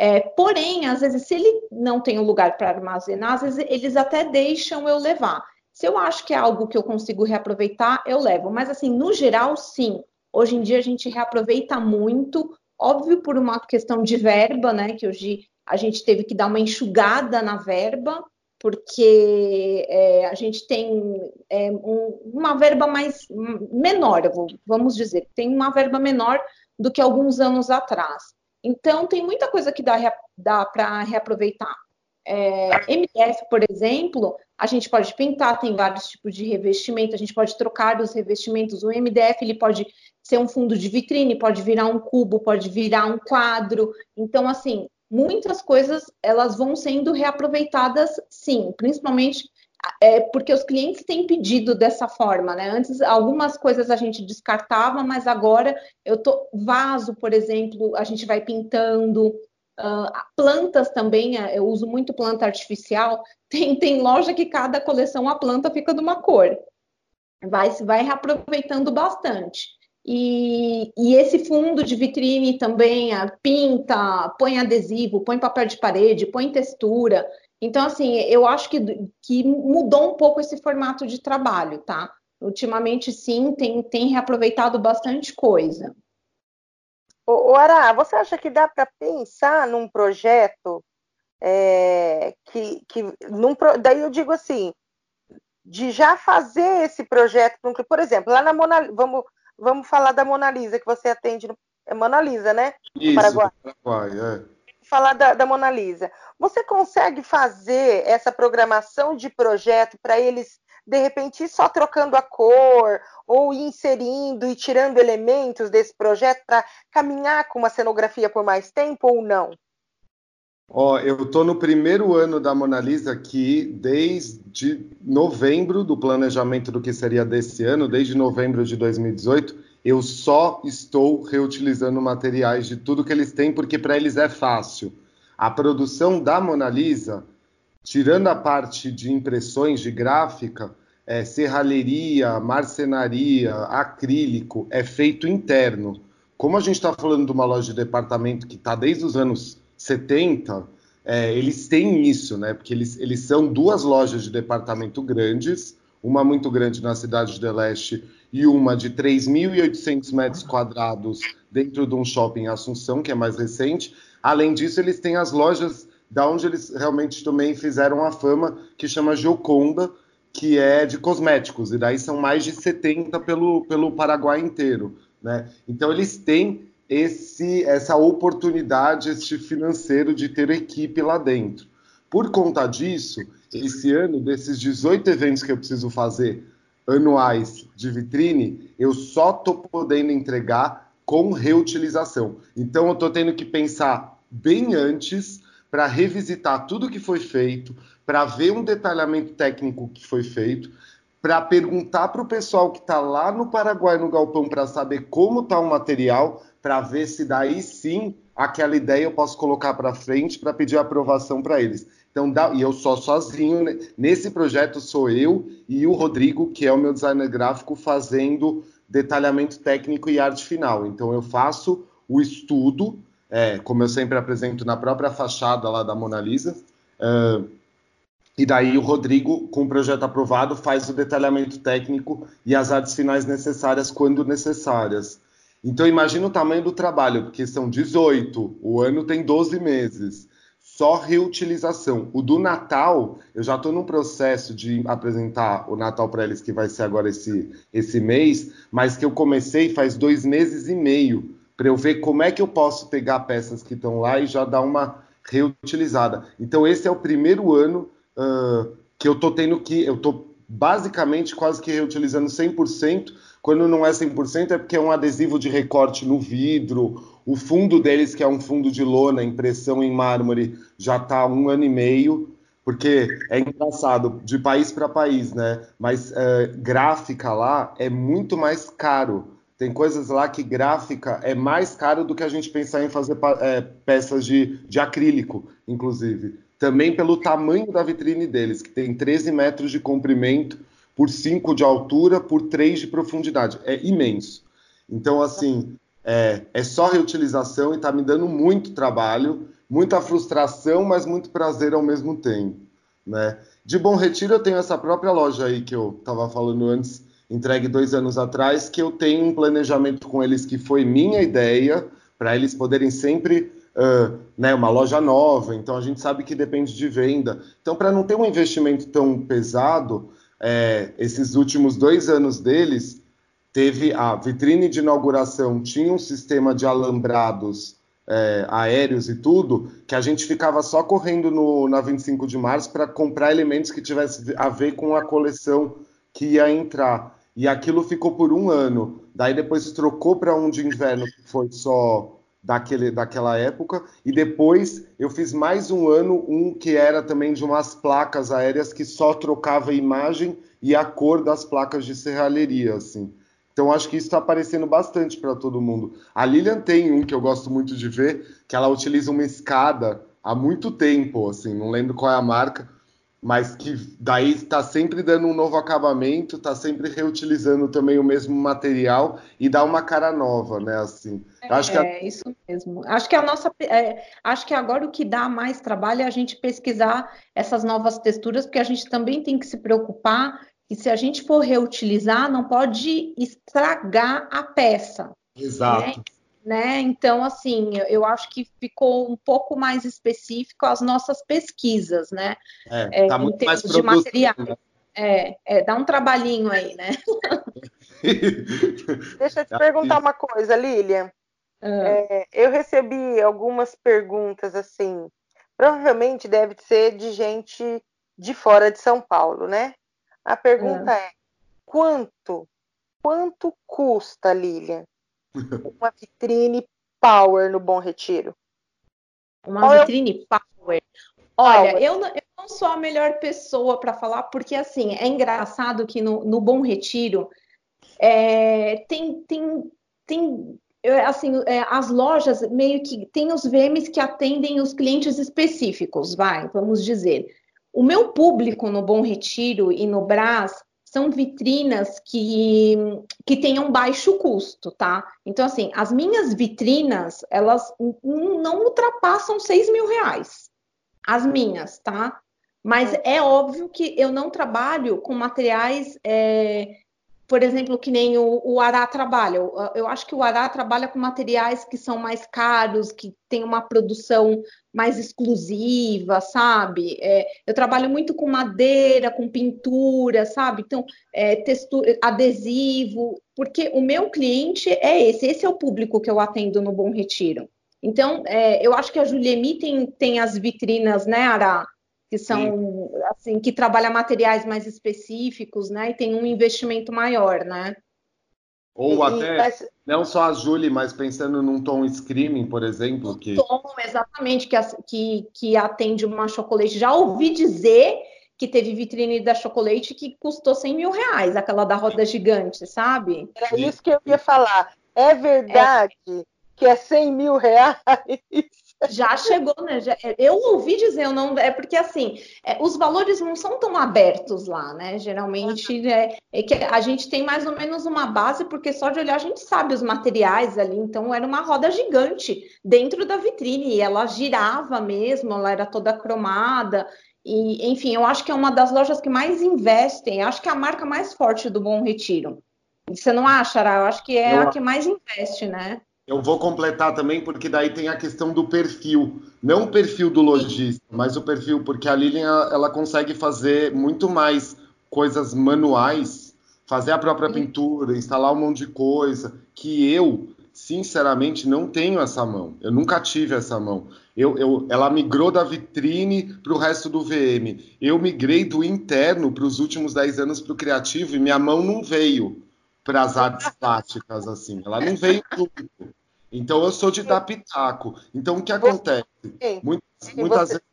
É, porém, às vezes, se ele não tem um lugar para armazenar, às vezes eles até deixam eu levar. Se eu acho que é algo que eu consigo reaproveitar, eu levo. Mas, assim, no geral, sim. Hoje em dia a gente reaproveita muito, óbvio, por uma questão de verba, né? Que hoje a gente teve que dar uma enxugada na verba, porque é, a gente tem é, um, uma verba mais menor, vamos dizer, tem uma verba menor do que alguns anos atrás. Então, tem muita coisa que dá, dá para reaproveitar. É, MDF, por exemplo, a gente pode pintar, tem vários tipos de revestimento, a gente pode trocar os revestimentos. O MDF ele pode ser um fundo de vitrine, pode virar um cubo, pode virar um quadro. Então, assim, muitas coisas elas vão sendo reaproveitadas, sim, principalmente é porque os clientes têm pedido dessa forma, né? Antes algumas coisas a gente descartava, mas agora eu tô vaso, por exemplo, a gente vai pintando. Uh, plantas também, é, eu uso muito planta artificial. [LAUGHS] Tem, tem loja que cada coleção a planta fica de uma cor. Vai vai reaproveitando bastante. E, e, esse fundo de vitrine também a, pinta, põe adesivo, põe papel de parede, põe textura. Então, assim, eu acho que, que mudou um pouco esse formato de trabalho, tá? Ultimamente, sim, tem, tem reaproveitado bastante coisa. O, Ará, você acha que dá para pensar num projeto é, que, que num, daí eu digo assim, de já fazer esse projeto, por exemplo, lá na Mona vamos, vamos falar da Mona Lisa, que você atende no é Mona Lisa, né? Isso, Paraguai. Paraguai é falar da, da Mona Lisa. Você consegue fazer essa programação de projeto para eles, de repente, ir só trocando a cor ou inserindo e tirando elementos desse projeto para caminhar com uma cenografia por mais tempo ou não? Ó, eu estou no primeiro ano da Mona Lisa aqui, desde novembro do planejamento do que seria desse ano, desde novembro de 2018 eu só estou reutilizando materiais de tudo que eles têm, porque para eles é fácil. A produção da Mona Lisa, tirando a parte de impressões de gráfica, é, serralheria, marcenaria, acrílico, é feito interno. Como a gente está falando de uma loja de departamento que está desde os anos 70, é, eles têm isso, né? Porque eles, eles são duas lojas de departamento grandes, uma muito grande na cidade de Leste e uma de 3.800 metros quadrados dentro de um shopping em Assunção, que é mais recente. Além disso, eles têm as lojas da onde eles realmente também fizeram a fama, que chama Gioconda, que é de cosméticos, e daí são mais de 70 pelo, pelo Paraguai inteiro. Né? Então, eles têm esse, essa oportunidade, este financeiro de ter equipe lá dentro. Por conta disso, esse ano, desses 18 eventos que eu preciso fazer anuais de vitrine, eu só estou podendo entregar com reutilização. Então, eu estou tendo que pensar bem antes para revisitar tudo que foi feito, para ver um detalhamento técnico que foi feito, para perguntar para o pessoal que está lá no Paraguai, no galpão, para saber como está o material, para ver se daí sim aquela ideia eu posso colocar para frente para pedir aprovação para eles. Então, dá, e eu só sozinho, né? nesse projeto sou eu e o Rodrigo, que é o meu designer gráfico, fazendo detalhamento técnico e arte final. Então, eu faço o estudo, é, como eu sempre apresento na própria fachada lá da Mona Lisa, uh, e daí o Rodrigo, com o projeto aprovado, faz o detalhamento técnico e as artes finais necessárias quando necessárias. Então imagina o tamanho do trabalho, porque são 18, o ano tem 12 meses. Só reutilização. O do Natal, eu já estou no processo de apresentar o Natal para eles, que vai ser agora esse, esse mês, mas que eu comecei faz dois meses e meio, para eu ver como é que eu posso pegar peças que estão lá e já dar uma reutilizada. Então, esse é o primeiro ano uh, que eu estou tendo que. Eu estou basicamente quase que reutilizando 100%, quando não é 100% é porque é um adesivo de recorte no vidro, o fundo deles, que é um fundo de lona, impressão em mármore, já está um ano e meio, porque é engraçado, de país para país, né? Mas é, gráfica lá é muito mais caro. Tem coisas lá que gráfica é mais caro do que a gente pensar em fazer é, peças de, de acrílico, inclusive. Também pelo tamanho da vitrine deles, que tem 13 metros de comprimento por 5 de altura, por 3 de profundidade. É imenso. Então, assim, é, é só reutilização e está me dando muito trabalho, muita frustração, mas muito prazer ao mesmo tempo. Né? De Bom Retiro, eu tenho essa própria loja aí que eu estava falando antes, entregue dois anos atrás, que eu tenho um planejamento com eles que foi minha ideia, para eles poderem sempre Uh, né, uma loja nova, então a gente sabe que depende de venda. Então, para não ter um investimento tão pesado, é, esses últimos dois anos deles, teve a vitrine de inauguração, tinha um sistema de alambrados é, aéreos e tudo, que a gente ficava só correndo no, na 25 de março para comprar elementos que tivessem a ver com a coleção que ia entrar. E aquilo ficou por um ano. Daí depois trocou para um de inverno, que foi só daquele, daquela época, e depois eu fiz mais um ano, um que era também de umas placas aéreas que só trocava a imagem e a cor das placas de serralheria, assim. Então acho que isso está aparecendo bastante para todo mundo. A Lilian tem um que eu gosto muito de ver, que ela utiliza uma escada há muito tempo, assim, não lembro qual é a marca, mas que daí está sempre dando um novo acabamento, está sempre reutilizando também o mesmo material e dá uma cara nova, né? Assim, é, acho que a... é isso mesmo. Acho que a nossa, é, acho que agora o que dá mais trabalho é a gente pesquisar essas novas texturas, porque a gente também tem que se preocupar que se a gente for reutilizar, não pode estragar a peça. Exato. Né? Né? Então, assim, eu acho que ficou um pouco mais específico as nossas pesquisas, né? É, tá é, muito mais de material. Né? É, é, dá um trabalhinho aí, né? [LAUGHS] Deixa eu te perguntar uma coisa, Lilian. Ah. É, eu recebi algumas perguntas assim. Provavelmente deve ser de gente de fora de São Paulo, né? A pergunta ah. é: quanto, quanto custa, Lilian, uma vitrine Power no Bom Retiro. Uma Qual vitrine é... Power. Olha, Power. Eu, não, eu não sou a melhor pessoa para falar, porque assim, é engraçado que no, no Bom Retiro é, tem, tem, tem assim, é, as lojas meio que tem os VMs que atendem os clientes específicos, vai, vamos dizer. O meu público no Bom Retiro e no Brás são vitrinas que, que tenham baixo custo, tá? Então, assim, as minhas vitrinas, elas não ultrapassam 6 mil reais. as minhas, tá? Mas é óbvio que eu não trabalho com materiais é, por exemplo, que nem o, o Ará trabalha. Eu, eu, acho que o Ará trabalha com materiais que são mais caros, que tem uma produção mais exclusiva, sabe? É, eu trabalho muito com madeira, com pintura, sabe? Então, é, textura, adesivo, porque o meu cliente é esse, esse é o público que eu atendo no Bom Retiro. Então, é, eu acho que a Juliemi tem, tem as vitrinas, né, Ará? Que são Sim. assim que trabalha materiais mais específicos, né? E tem um investimento maior, né? Ou e, até mas... não só a Julie, mas pensando num tom screaming, por exemplo, um que tom exatamente que, que, que atende uma chocolate. Já ouvi dizer que teve vitrine da chocolate que custou 100 mil reais, aquela da roda gigante, sabe? Era isso que eu ia falar. É verdade é. que é 100 mil reais? [LAUGHS] Já chegou, né? Já, é, eu ouvi dizer, eu não, é porque assim, é, os valores não são tão abertos lá, né? Geralmente é, é, que a gente tem mais ou menos uma base, porque só de olhar a gente sabe os materiais ali. Então era uma roda gigante dentro da vitrine, e ela girava mesmo, ela era toda cromada. E, enfim, eu acho que é uma das lojas que mais investem, acho que é a marca mais forte do Bom Retiro. Você não acha, Ara? Eu acho que é eu... a que mais investe, né? Eu vou completar também, porque daí tem a questão do perfil. Não o perfil do lojista, mas o perfil, porque a Lilian ela consegue fazer muito mais coisas manuais, fazer a própria pintura, instalar um monte de coisa, que eu, sinceramente, não tenho essa mão. Eu nunca tive essa mão. Eu, eu, ela migrou da vitrine para o resto do VM. Eu migrei do interno para os últimos 10 anos para o criativo e minha mão não veio para as artes plásticas, assim. Ela não veio tudo. Então eu sou de dar pitaco. Então o que acontece? Muitas, muitas vezes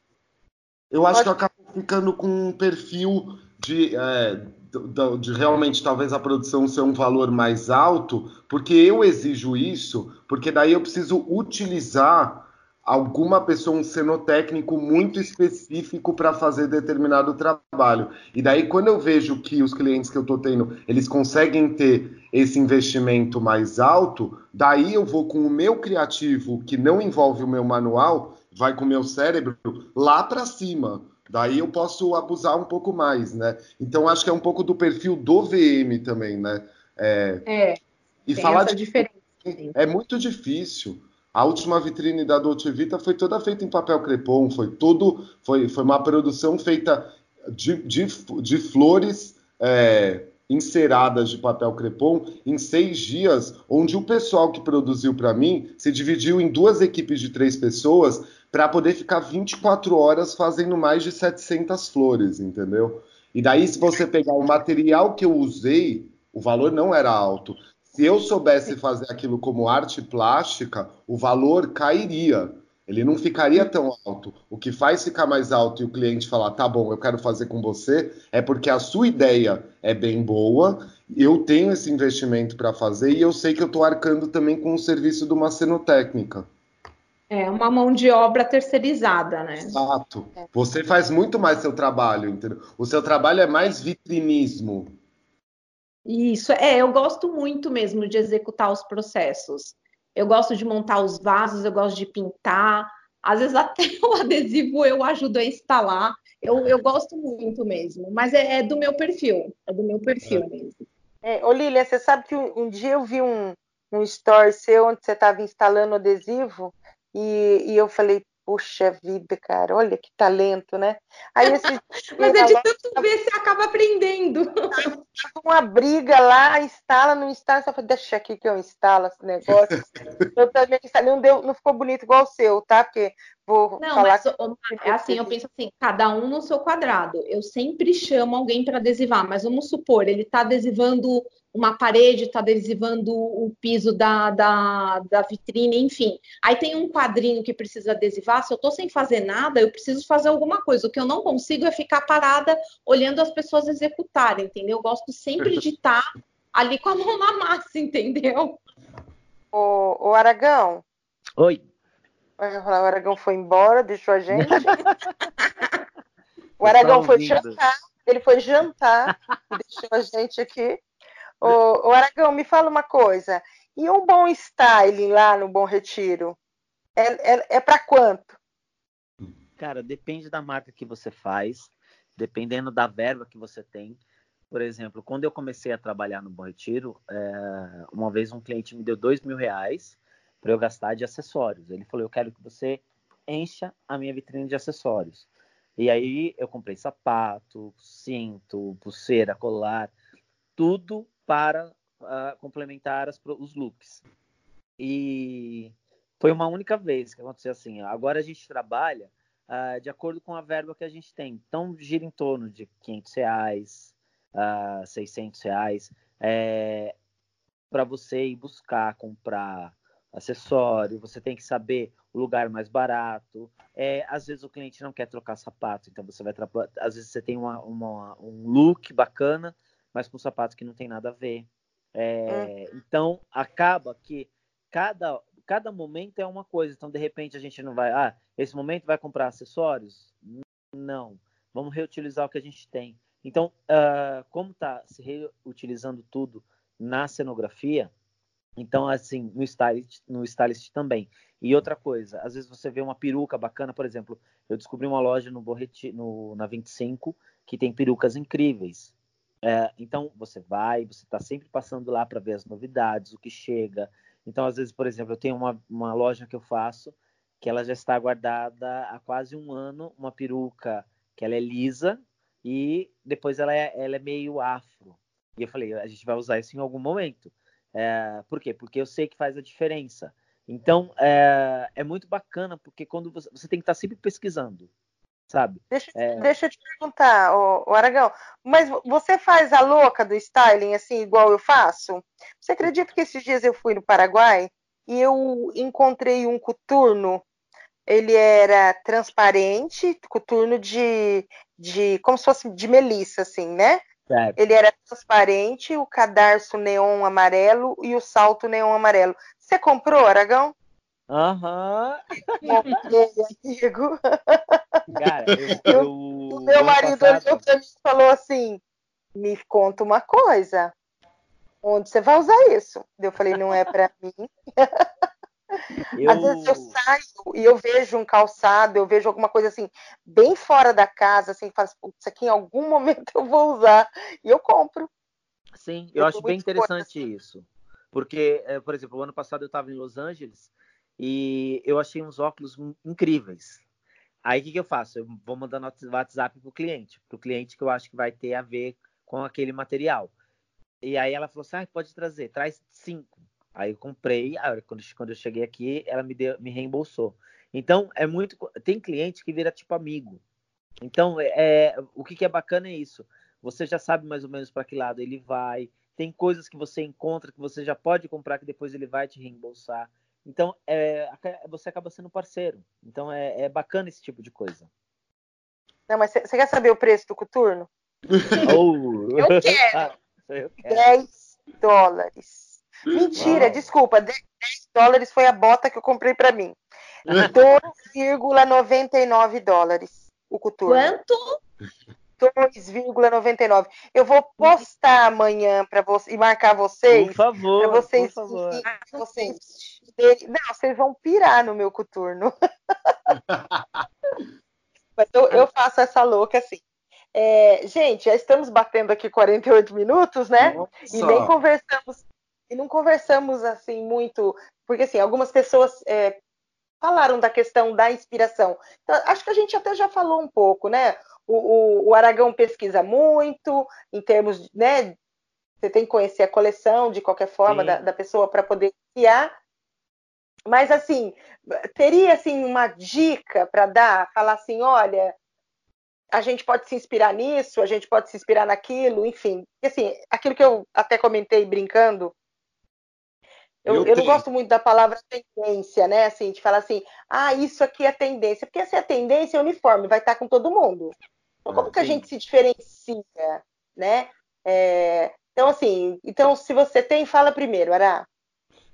eu acho que eu acabo ficando com um perfil de, é, de, de, realmente talvez a produção ser um valor mais alto, porque eu exijo isso, porque daí eu preciso utilizar alguma pessoa, um cenotécnico muito específico para fazer determinado trabalho. E daí, quando eu vejo que os clientes que eu estou tendo, eles conseguem ter esse investimento mais alto, daí eu vou com o meu criativo, que não envolve o meu manual, vai com o meu cérebro lá para cima. Daí eu posso abusar um pouco mais, né? Então acho que é um pouco do perfil do VM também, né? É, é e falar de diferença. É muito difícil. A última vitrine da Dolce Vita foi toda feita em papel crepom, foi tudo, foi, foi uma produção feita de, de, de flores é, enceradas de papel crepom em seis dias, onde o pessoal que produziu para mim se dividiu em duas equipes de três pessoas para poder ficar 24 horas fazendo mais de 700 flores, entendeu? E daí, se você pegar o material que eu usei, o valor não era alto. Se eu soubesse fazer aquilo como arte plástica, o valor cairia. Ele não ficaria tão alto. O que faz ficar mais alto e o cliente falar, tá bom, eu quero fazer com você, é porque a sua ideia é bem boa, eu tenho esse investimento para fazer e eu sei que eu estou arcando também com o serviço de uma cenotécnica. É uma mão de obra terceirizada, né? Exato. Você faz muito mais seu trabalho, entendeu? O seu trabalho é mais vitrinismo. Isso, é, eu gosto muito mesmo de executar os processos. Eu gosto de montar os vasos, eu gosto de pintar, às vezes [LAUGHS] até o adesivo eu ajudo a instalar. Eu, eu gosto muito mesmo, mas é, é do meu perfil, é do meu perfil é. mesmo. É, ô você sabe que um, um dia eu vi um, um story seu onde você estava instalando adesivo e, e eu falei, Puxa vida, cara, olha que talento, né? Aí esse [LAUGHS] Mas é de tanto ver, você acaba aprendendo. Uma briga lá, instala, não instala, só fala, deixa aqui que eu instalo esse negócio. [LAUGHS] eu também instalei, não, deu, não ficou bonito igual o seu, tá? Porque vou não, falar. Mas, que... é assim, eu penso assim, cada um no seu quadrado. Eu sempre chamo alguém para adesivar, mas vamos supor, ele está adesivando uma parede está adesivando o piso da, da, da, vitrine, enfim. Aí tem um quadrinho que precisa adesivar. Se eu estou sem fazer nada, eu preciso fazer alguma coisa. O que eu não consigo é ficar parada olhando as pessoas executarem, entendeu? Eu gosto sempre de estar tá ali com a mão na massa, [LAUGHS] entendeu? O, o Aragão. Oi. O Aragão foi embora, deixou a gente. [LAUGHS] o Aragão foi jantar. Ele foi jantar, deixou a gente aqui. Ô, ô Aragão, me fala uma coisa. E um bom style lá no Bom Retiro? É, é, é para quanto? Cara, depende da marca que você faz, dependendo da verba que você tem. Por exemplo, quando eu comecei a trabalhar no Bom Retiro, é, uma vez um cliente me deu dois mil reais para eu gastar de acessórios. Ele falou: Eu quero que você encha a minha vitrine de acessórios. E aí eu comprei sapato, cinto, pulseira, colar, tudo para uh, complementar as, os looks. E foi uma única vez que aconteceu assim. Agora a gente trabalha uh, de acordo com a verba que a gente tem. Então gira em torno de 500 reais, uh, ah, 600 reais, é, para você ir buscar, comprar acessório, você tem que saber o lugar mais barato. É, às vezes o cliente não quer trocar sapato, então você vai às vezes você tem uma, uma, um look bacana, mas com um sapato que não tem nada a ver. É, hum. Então acaba que cada cada momento é uma coisa. Então de repente a gente não vai, ah, esse momento vai comprar acessórios? Não, vamos reutilizar o que a gente tem. Então, uh, como está se reutilizando tudo na cenografia, então, assim, no stylist, no stylist também. E outra coisa, às vezes você vê uma peruca bacana, por exemplo, eu descobri uma loja no, Borreti, no na 25 que tem perucas incríveis. É, então, você vai, você está sempre passando lá para ver as novidades, o que chega. Então, às vezes, por exemplo, eu tenho uma, uma loja que eu faço que ela já está guardada há quase um ano, uma peruca que ela é lisa e depois ela é, ela é meio afro. E eu falei, a gente vai usar isso em algum momento. É, por quê? Porque eu sei que faz a diferença. Então, é, é muito bacana, porque quando você, você tem que estar sempre pesquisando, sabe? Deixa, é... deixa eu te perguntar, o, Aragão, mas você faz a louca do styling, assim, igual eu faço? Você acredita que esses dias eu fui no Paraguai e eu encontrei um coturno, ele era transparente, coturno de, de como se fosse de melissa, assim, né? Certo. Ele era transparente, o cadarço neon amarelo e o salto neon amarelo. Você comprou, Aragão? Aham. amigo. Cara, eu, eu, o meu marido passado... olhou pra mim e falou assim: me conta uma coisa. Onde você vai usar isso? Eu falei, não é para mim. [LAUGHS] Eu... Às vezes eu saio e eu vejo um calçado, eu vejo alguma coisa assim, bem fora da casa, assim, faz, isso aqui em algum [LAUGHS] momento eu vou usar, e eu compro. Sim, eu, eu acho bem interessante assim. isso. Porque, é, por exemplo, o ano passado eu estava em Los Angeles e eu achei uns óculos incríveis. Aí o que, que eu faço? Eu vou mandando WhatsApp para o cliente, para o cliente que eu acho que vai ter a ver com aquele material. E aí ela falou assim: ah, pode trazer, traz cinco. Aí eu comprei, aí quando, quando eu cheguei aqui, ela me, deu, me reembolsou. Então, é muito. Tem cliente que vira tipo amigo. Então, é, é o que, que é bacana é isso. Você já sabe mais ou menos para que lado ele vai. Tem coisas que você encontra que você já pode comprar que depois ele vai te reembolsar. Então, é, você acaba sendo parceiro. Então, é, é bacana esse tipo de coisa. Não, mas você quer saber o preço do coturno? Oh. [LAUGHS] Eu quero. Ah, eu quero. 10 dólares. Mentira, Uau. desculpa. 10 dólares foi a bota que eu comprei para mim. [LAUGHS] 2,99 dólares o coturno. Quanto? 2,99. Eu vou postar amanhã para você e marcar vocês. Por favor. Para vocês, por favor. vocês. Não, vocês vão pirar no meu coturno. [LAUGHS] Mas eu, eu, faço essa louca assim. É, gente, já estamos batendo aqui 48 minutos, né? Nossa. E nem conversamos e não conversamos assim muito, porque assim, algumas pessoas é, falaram da questão da inspiração. Então, acho que a gente até já falou um pouco, né? O, o, o Aragão pesquisa muito em termos, né? Você tem que conhecer a coleção de qualquer forma da, da, pessoa para poder criar. Mas assim, teria assim uma dica para dar, falar assim, olha, a gente pode se inspirar nisso, a gente pode se inspirar naquilo, enfim. E, assim, aquilo que eu até comentei brincando eu, eu, eu não gosto muito da palavra tendência, né? Assim, de falar assim, ah, isso aqui é tendência. Porque se é tendência, é uniforme, vai estar com todo mundo. Então, como ah, que a gente se diferencia, né? É, então, assim, então, se você tem, fala primeiro, Ará.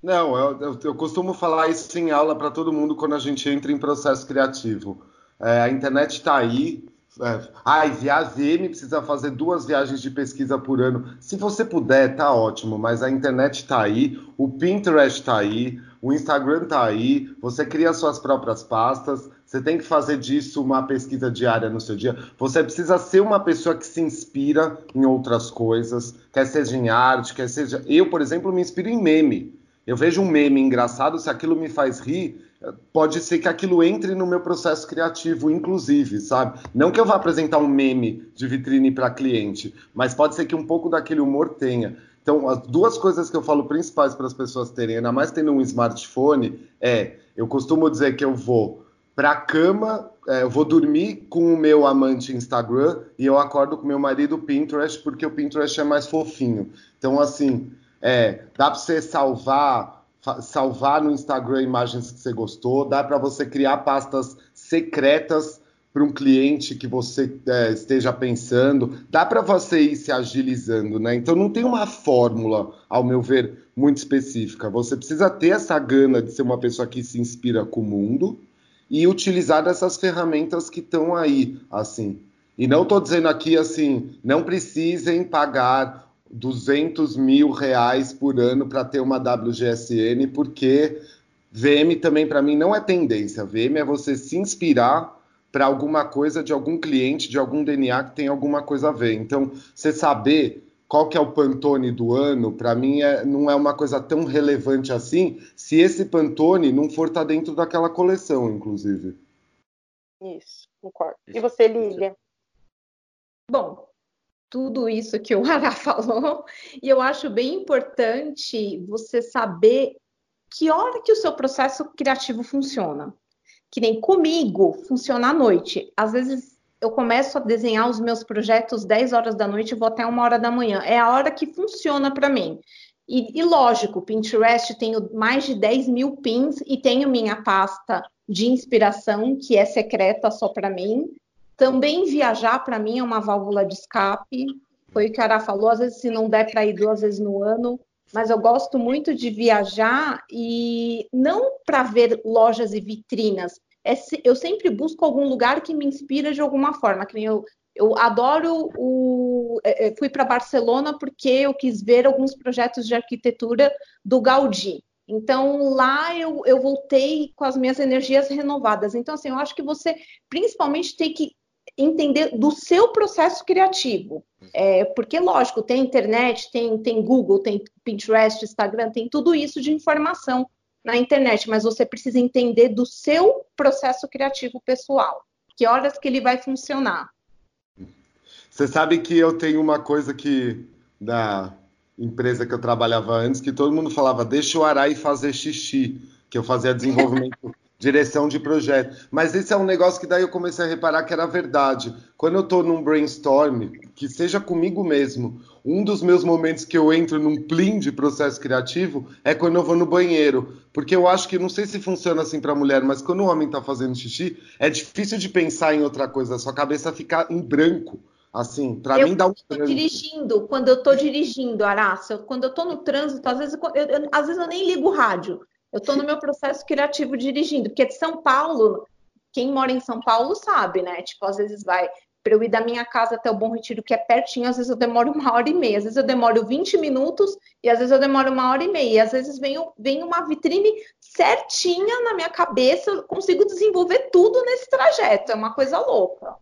Não, eu, eu, eu costumo falar isso em aula para todo mundo quando a gente entra em processo criativo. É, a internet está aí, é, ai, viagem, precisa fazer duas viagens de pesquisa por ano. Se você puder, tá ótimo, mas a internet está aí, o Pinterest está aí, o Instagram tá aí, você cria suas próprias pastas, você tem que fazer disso uma pesquisa diária no seu dia. Você precisa ser uma pessoa que se inspira em outras coisas, quer seja em arte, quer seja. Eu, por exemplo, me inspiro em meme. Eu vejo um meme engraçado, se aquilo me faz rir, pode ser que aquilo entre no meu processo criativo, inclusive, sabe? Não que eu vá apresentar um meme de vitrine para cliente, mas pode ser que um pouco daquele humor tenha. Então, as duas coisas que eu falo principais para as pessoas terem, ainda mais tendo um smartphone, é: eu costumo dizer que eu vou para a cama, é, eu vou dormir com o meu amante Instagram e eu acordo com meu marido Pinterest, porque o Pinterest é mais fofinho. Então, assim, é, dá para você salvar, salvar no Instagram imagens que você gostou, dá para você criar pastas secretas para um cliente que você é, esteja pensando, dá para você ir se agilizando, né? Então não tem uma fórmula, ao meu ver, muito específica. Você precisa ter essa gana de ser uma pessoa que se inspira com o mundo, e utilizar essas ferramentas que estão aí, assim. E não estou dizendo aqui assim, não precisem pagar 200 mil reais por ano para ter uma WGSN, porque VM também para mim não é tendência. VM é você se inspirar para alguma coisa de algum cliente, de algum DNA que tem alguma coisa a ver. Então, você saber qual que é o Pantone do ano, para mim é, não é uma coisa tão relevante assim, se esse Pantone não for estar tá dentro daquela coleção, inclusive. Isso, concordo. E você, Lília? Bom, tudo isso que o [LAUGHS] Ara falou, e eu acho bem importante você saber que hora que o seu processo criativo funciona. Que nem comigo, funciona à noite. Às vezes eu começo a desenhar os meus projetos 10 horas da noite e vou até uma hora da manhã. É a hora que funciona para mim. E, e, lógico, Pinterest tenho mais de 10 mil pins e tenho minha pasta de inspiração, que é secreta só para mim. Também viajar para mim é uma válvula de escape. Foi o que a Ara falou, às vezes se não der para ir duas vezes no ano, mas eu gosto muito de viajar e não para ver lojas e vitrinas, é, eu sempre busco algum lugar que me inspira de alguma forma. Que eu, eu adoro o. É, é, fui para Barcelona porque eu quis ver alguns projetos de arquitetura do Gaudí. Então lá eu, eu voltei com as minhas energias renovadas. Então, assim, eu acho que você principalmente tem que entender do seu processo criativo. É, porque, lógico, tem internet, tem, tem Google, tem Pinterest, Instagram, tem tudo isso de informação na internet, mas você precisa entender do seu processo criativo pessoal. Que horas que ele vai funcionar. Você sabe que eu tenho uma coisa que da empresa que eu trabalhava antes, que todo mundo falava, deixa o Arai fazer xixi, que eu fazia [LAUGHS] desenvolvimento direção de projeto. Mas esse é um negócio que daí eu comecei a reparar que era verdade. Quando eu estou num brainstorm, que seja comigo mesmo, um dos meus momentos que eu entro num plim de processo criativo é quando eu vou no banheiro. Porque eu acho que, não sei se funciona assim para mulher, mas quando o homem está fazendo xixi, é difícil de pensar em outra coisa, a sua cabeça fica em branco. Assim, para mim dá um branco. dirigindo, quando eu estou dirigindo, Arácia, quando eu estou no trânsito, às vezes eu, eu, às vezes eu nem ligo o rádio. Eu estou no meu processo criativo dirigindo, porque de São Paulo, quem mora em São Paulo sabe, né? Tipo, às vezes vai para eu ir da minha casa até o Bom Retiro, que é pertinho, às vezes eu demoro uma hora e meia, às vezes eu demoro 20 minutos e às vezes eu demoro uma hora e meia. E às vezes vem, vem uma vitrine certinha na minha cabeça, eu consigo desenvolver tudo nesse trajeto. É uma coisa louca.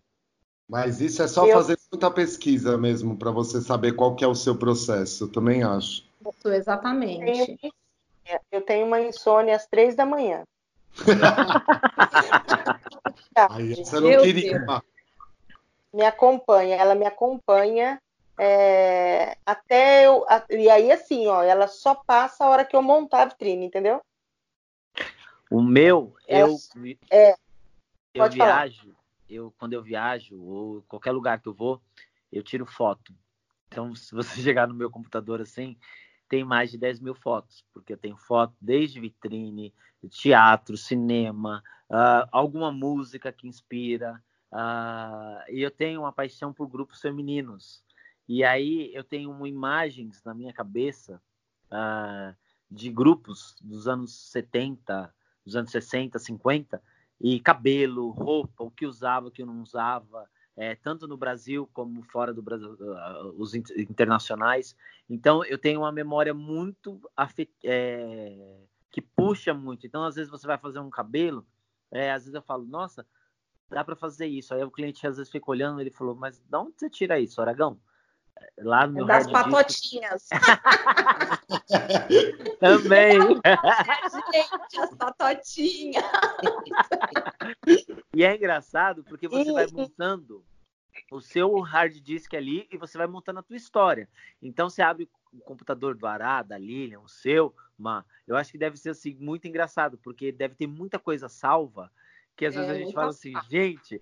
Mas isso é só eu... fazer muita pesquisa mesmo, para você saber qual que é o seu processo, eu também acho. Isso, exatamente. Eu tenho uma insônia às três da manhã. [LAUGHS] Aí, você não queria. Me acompanha, ela me acompanha é, até eu. A, e aí, assim, ó, ela só passa a hora que eu montar a vitrine, entendeu? O meu, eu. É, eu viajo, falar. eu, quando eu viajo, ou qualquer lugar que eu vou, eu tiro foto. Então, se você [LAUGHS] chegar no meu computador assim, tem mais de 10 mil fotos, porque eu tenho foto desde vitrine, teatro, cinema, uh, alguma música que inspira, uh, e eu tenho uma paixão por grupos femininos. E aí eu tenho imagens na minha cabeça uh, de grupos dos anos 70, dos anos 60, 50, e cabelo, roupa, o que usava, o que não usava, é, tanto no Brasil como fora do Brasil, uh, os internacionais. Então, eu tenho uma memória muito afet é, que puxa muito. Então, às vezes, você vai fazer um cabelo, é, às vezes eu falo, nossa, dá para fazer isso. Aí o cliente às vezes fica olhando, ele falou, mas de onde você tira isso, Aragão? Lá no [LAUGHS] meu Das patotinhas. Também. Gente, as patotinhas. e é engraçado porque você vai montando o seu hard disk ali e você vai montando a tua história. Então você abre o computador do Ará, da Lilian, o seu, uma, eu acho que deve ser assim muito engraçado, porque deve ter muita coisa salva que às é, vezes a gente fala assim, gente,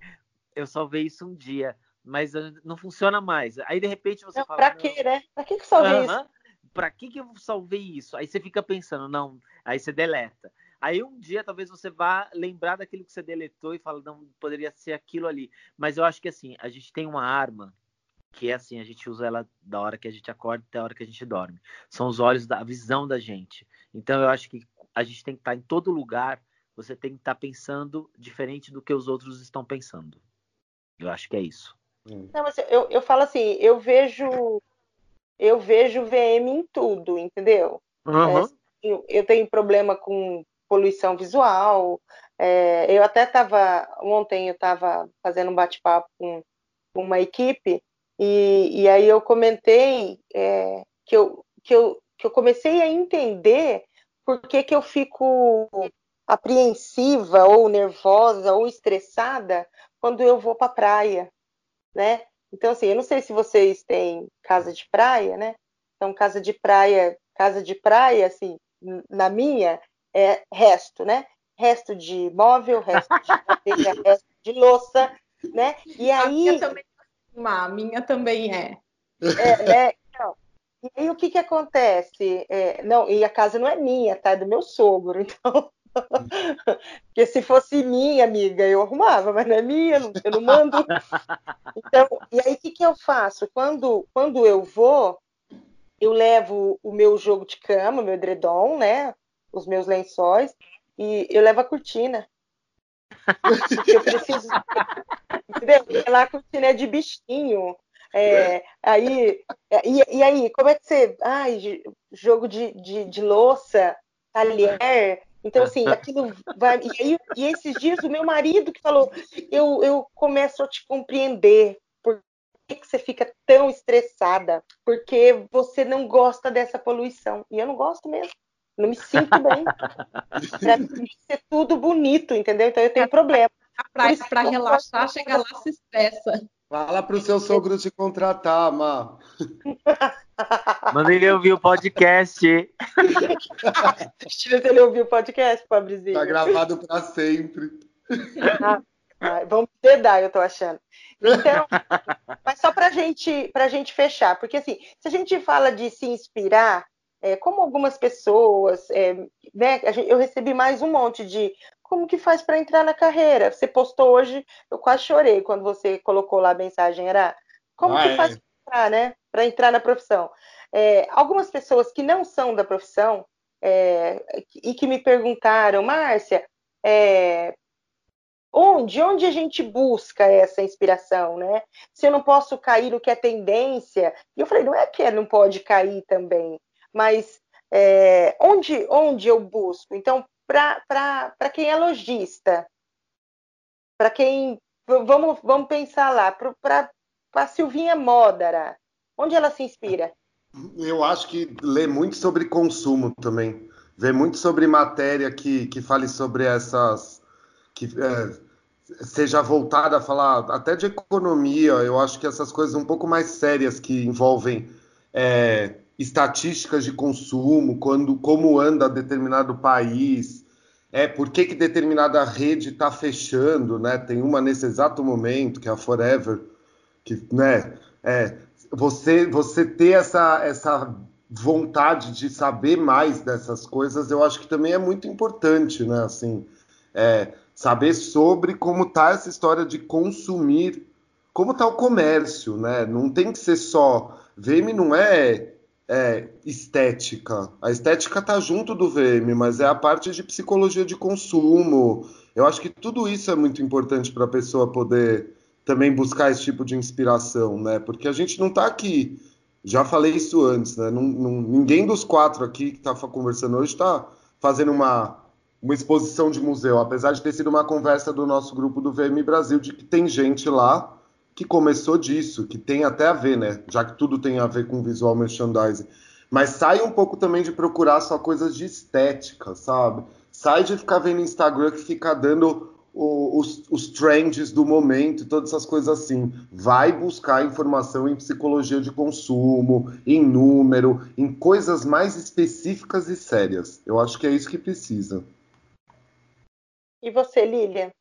eu salvei isso um dia, mas não funciona mais. Aí de repente você não, fala. Pra quê, né? Pra que, que salvei uh -huh. isso? Pra que, que eu salvei isso? Aí você fica pensando, não, aí você deleta. Aí um dia talvez você vá lembrar daquilo que você deletou e fala, não, poderia ser aquilo ali. Mas eu acho que assim, a gente tem uma arma que é assim, a gente usa ela da hora que a gente acorda até a hora que a gente dorme. São os olhos da visão da gente. Então eu acho que a gente tem que estar em todo lugar você tem que estar tá pensando diferente do que os outros estão pensando. Eu acho que é isso. Hum. Não, mas eu, eu falo assim, eu vejo eu vejo VM em tudo, entendeu? Uhum. É, eu, eu, tenho problema com poluição visual. É, eu até estava ontem eu estava fazendo um bate-papo com uma equipe e, e aí eu comentei é, que, eu, que, eu, que eu comecei a entender por que, que eu fico apreensiva ou nervosa ou estressada quando eu vou para a praia, né? Então assim, eu não sei se vocês têm casa de praia, né? Então casa de praia, casa de praia, assim, na minha é resto, né? Resto de móvel, resto de madeira, [LAUGHS] resto de louça, né? E aí a minha também, a minha também é. É, né? Então, e aí o que que acontece? É, não, e a casa não é minha, tá? É do meu sogro, [LAUGHS] então [LAUGHS] Porque se fosse minha amiga, eu arrumava, mas não é minha, eu não mando. [LAUGHS] Então, e aí o que, que eu faço? Quando, quando eu vou, eu levo o meu jogo de cama, o meu edredom, né? Os meus lençóis, e eu levo a cortina. Porque eu preciso. Entendeu? Porque lá a cortina é de bichinho. É, aí, e, e, aí, como é que você. Ai, jogo de, de, de louça, talher, então, assim, aquilo vai. E, aí, e esses dias o meu marido que falou: eu, eu começo a te compreender. Por que, que você fica tão estressada? Porque você não gosta dessa poluição. E eu não gosto mesmo. Não me sinto bem. [LAUGHS] Para mim ser tudo bonito, entendeu? Então eu tenho problema. Para relaxar, chega lá se estressa. Fala pro seu sogro te contratar, Má. Manda ele ouvir o podcast. Deixa ele ouvir o podcast, pobrezinho. Tá gravado para sempre. Ah, ah, vamos dedar, eu tô achando. Então, [LAUGHS] mas só pra gente, pra gente fechar, porque assim, se a gente fala de se inspirar, é, como algumas pessoas, é, né, eu recebi mais um monte de como que faz para entrar na carreira? Você postou hoje, eu quase chorei quando você colocou lá a mensagem, era como ah, que faz é. para entrar, né? Para entrar na profissão. É, algumas pessoas que não são da profissão é, e que me perguntaram, Márcia, é, onde, onde a gente busca essa inspiração, né? Se eu não posso cair no que é tendência, e eu falei, não é que não pode cair também, mas é, onde, onde eu busco? Então, para quem é lojista, para quem. Vamos, vamos pensar lá, para a Silvinha Modara, onde ela se inspira? Eu acho que lê muito sobre consumo também. Vê muito sobre matéria que, que fale sobre essas. que é, seja voltada a falar até de economia. Eu acho que essas coisas um pouco mais sérias que envolvem. É, estatísticas de consumo, quando, como anda determinado país, é por que, que determinada rede está fechando, né? Tem uma nesse exato momento, que é a Forever, que, né? É, você, você ter essa, essa vontade de saber mais dessas coisas, eu acho que também é muito importante, né? Assim, é, saber sobre como está essa história de consumir, como está o comércio, né? Não tem que ser só. VM não é é, estética. A estética está junto do VM, mas é a parte de psicologia de consumo. Eu acho que tudo isso é muito importante para a pessoa poder também buscar esse tipo de inspiração, né? Porque a gente não está aqui. Já falei isso antes, né? Não, não, ninguém dos quatro aqui que está conversando hoje está fazendo uma, uma exposição de museu, apesar de ter sido uma conversa do nosso grupo do VM Brasil, de que tem gente lá que começou disso, que tem até a ver, né? Já que tudo tem a ver com visual merchandising. Mas sai um pouco também de procurar só coisas de estética, sabe? Sai de ficar vendo Instagram que fica dando o, os, os trends do momento, todas essas coisas assim. Vai buscar informação em psicologia de consumo, em número, em coisas mais específicas e sérias. Eu acho que é isso que precisa. E você, Lilian?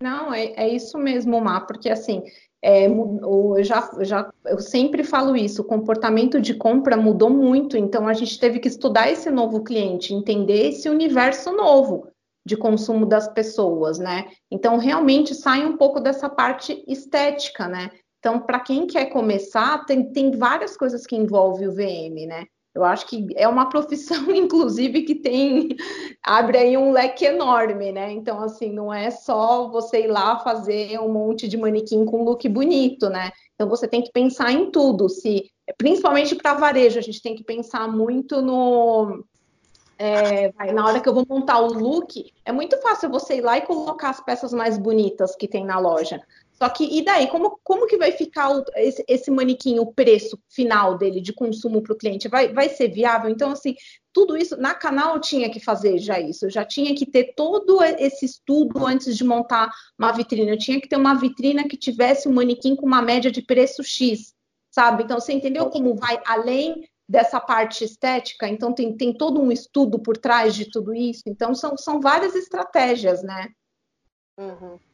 Não, é, é isso mesmo, Má, porque assim, é, eu, já, já, eu sempre falo isso, o comportamento de compra mudou muito, então a gente teve que estudar esse novo cliente, entender esse universo novo de consumo das pessoas, né? Então, realmente sai um pouco dessa parte estética, né? Então, para quem quer começar, tem, tem várias coisas que envolvem o VM, né? Eu acho que é uma profissão, [LAUGHS] inclusive, que tem abre aí um leque enorme, né? Então, assim, não é só você ir lá fazer um monte de manequim com look bonito, né? Então, você tem que pensar em tudo. Se, principalmente para varejo, a gente tem que pensar muito no é, na hora que eu vou montar o look, é muito fácil você ir lá e colocar as peças mais bonitas que tem na loja. Só que, e daí? Como, como que vai ficar o, esse, esse manequim, o preço final dele de consumo para o cliente? Vai, vai ser viável? Então, assim, tudo isso, na canal eu tinha que fazer já isso. Eu já tinha que ter todo esse estudo antes de montar uma vitrine. Eu tinha que ter uma vitrina que tivesse um manequim com uma média de preço X, sabe? Então, você entendeu como vai além dessa parte estética? Então, tem, tem todo um estudo por trás de tudo isso. Então, são, são várias estratégias, né? Uhum.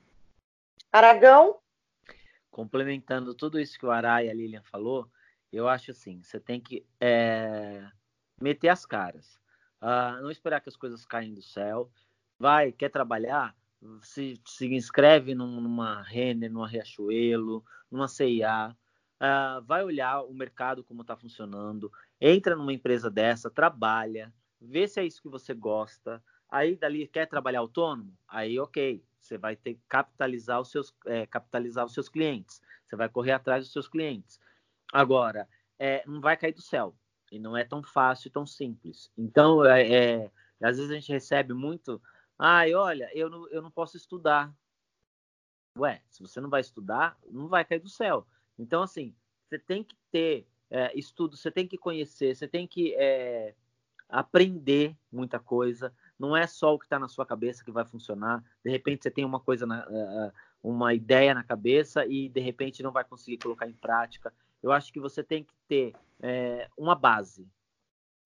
Aragão? Complementando tudo isso que o Ará e a Lilian falou, eu acho assim, você tem que é, meter as caras. Uh, não esperar que as coisas caem do céu. Vai, quer trabalhar? Se, se inscreve numa Renner, numa Riachuelo, numa CIA. Uh, ah, vai olhar o mercado como está funcionando. Entra numa empresa dessa, trabalha, vê se é isso que você gosta. Aí dali quer trabalhar autônomo? Aí ok, você vai ter que capitalizar os seus, é, capitalizar os seus clientes. Você vai correr atrás dos seus clientes. Agora, é, não vai cair do céu. E não é tão fácil, tão simples. Então, é, é às vezes a gente recebe muito. Ai, olha, eu não, eu não posso estudar. Ué, se você não vai estudar, não vai cair do céu. Então, assim, você tem que ter é, estudo, você tem que conhecer, você tem que é, aprender muita coisa não é só o que está na sua cabeça que vai funcionar. De repente você tem uma coisa, na, uh, uma ideia na cabeça e de repente não vai conseguir colocar em prática. Eu acho que você tem que ter é, uma base.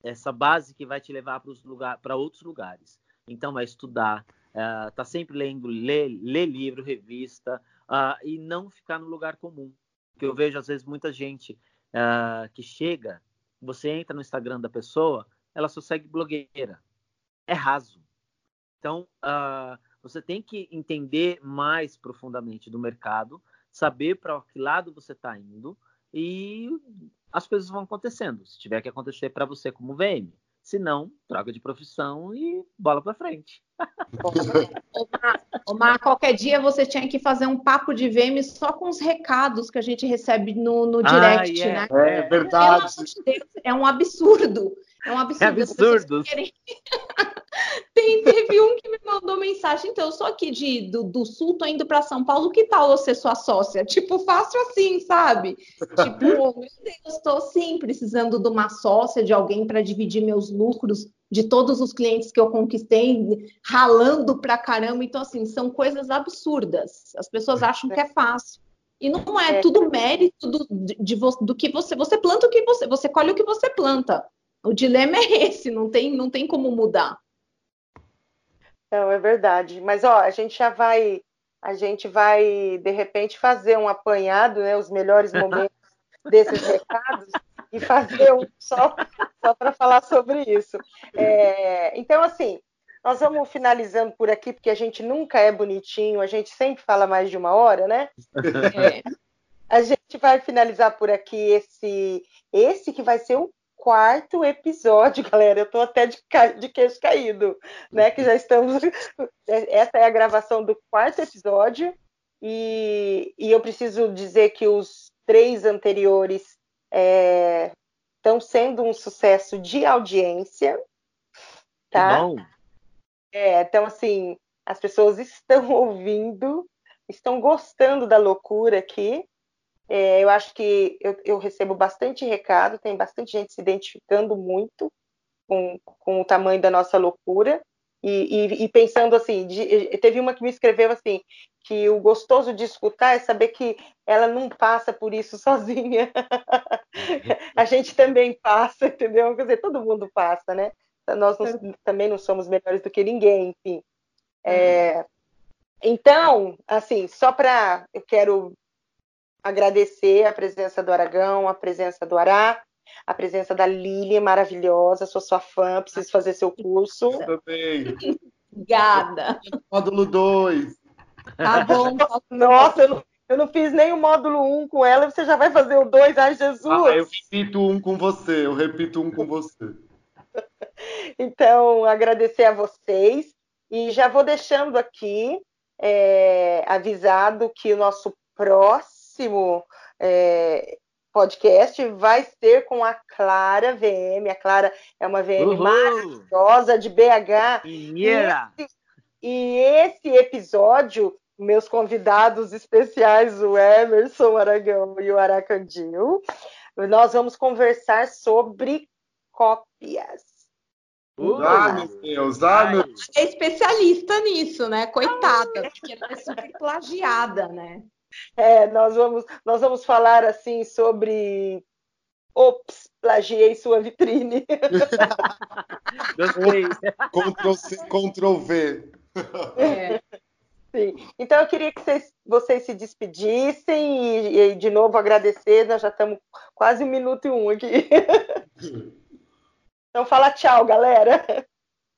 Essa base que vai te levar para lugar, outros lugares. Então é estudar, uh, tá sempre lendo, ler, ler livro, revista uh, e não ficar no lugar comum. Porque eu vejo às vezes muita gente uh, que chega, você entra no Instagram da pessoa, ela só segue blogueira é raso. Então, uh, você tem que entender mais profundamente do mercado, saber para que lado você está indo e as coisas vão acontecendo. Se tiver que acontecer para você como VM. Se não, troca de profissão e bola para frente. Omar, qualquer dia você tinha que fazer um papo de VM só com os recados que a gente recebe no, no direct, ah, yeah. né? É verdade. É um absurdo. É um absurdo. É absurdo. [LAUGHS] Tem, teve um que me mandou mensagem, então eu sou aqui de, do, do sul, tô indo para São Paulo, que tal você sua sócia? Tipo, fácil assim, sabe? [LAUGHS] Tipo, meu Deus, estou sim precisando de uma sócia, de alguém para dividir meus lucros de todos os clientes que eu conquistei, ralando pra caramba. Então, assim, são coisas absurdas. As pessoas acham que é fácil. E não é, é. tudo mérito do, de, de, do que você. Você planta o que você. Você colhe o que você planta. O dilema é esse, não tem, não tem como mudar. Não, é verdade. Mas ó, a gente já vai, a gente vai de repente fazer um apanhado, né, os melhores momentos [LAUGHS] desses recados e fazer um só, só para falar sobre isso. É, então, assim, nós vamos finalizando por aqui, porque a gente nunca é bonitinho, a gente sempre fala mais de uma hora, né? É. A gente vai finalizar por aqui esse, esse que vai ser o quarto episódio, [LAUGHS] galera. Eu tô até de, de queixo caído, né? Que já estamos. [LAUGHS] Essa é a gravação do quarto episódio. E, e eu preciso dizer que os três anteriores estão é, sendo um sucesso de audiência. tá? Bom. É, então, assim, as pessoas estão [LAUGHS] ouvindo, estão gostando da loucura aqui. É, eu acho que eu, eu, recebo bastante recado, tem bastante gente se identificando muito com, com o tamanho da nossa loucura. E, e, e pensando assim, de, teve uma que me escreveu assim, que o gostoso de escutar é saber que ela não passa por isso [LAUGHS] sozinha. a gente também passa, entendeu? Quer dizer, todo mundo passa, né? Nós não, também não somos melhores do que ninguém, enfim. É, então, assim, só para eu quero agradecer a presença do Aragão, a presença do Ará, a presença da Lili, maravilhosa, sou sua fã, preciso fazer seu curso. Eu também. Obrigada. Módulo 2. Tá bom. Nossa, eu não, eu não fiz nem o módulo 1 um com ela, você já vai fazer o 2, ai Jesus. Ah, eu repito um com você, eu repito um com você. então, agradecer a vocês e já vou deixando aqui é, avisado que o nosso próximo é, podcast vai ser com a Clara VM. A Clara é uma VM Uhul. maravilhosa de BH. E esse, e esse episódio, meus convidados especiais, o Emerson Aragão e o Aracandinho, nós vamos conversar sobre cópias. ah, meu Deus, ah, meu Deus. É especialista nisso, né? Coitada, porque ela é super plagiada, né? É, nós vamos, nós vamos falar assim sobre. Ops, plagiei sua vitrine. [LAUGHS] Gostei. Ctrl C, Ctrl V. É. Sim. Então eu queria que vocês, vocês se despedissem e, e, de novo agradecer. Nós já estamos quase um minuto e um aqui. [LAUGHS] Então fala tchau, galera.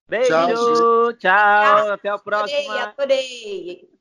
Beijo, tchau, tchau. até a próxima. Adorei, adorei.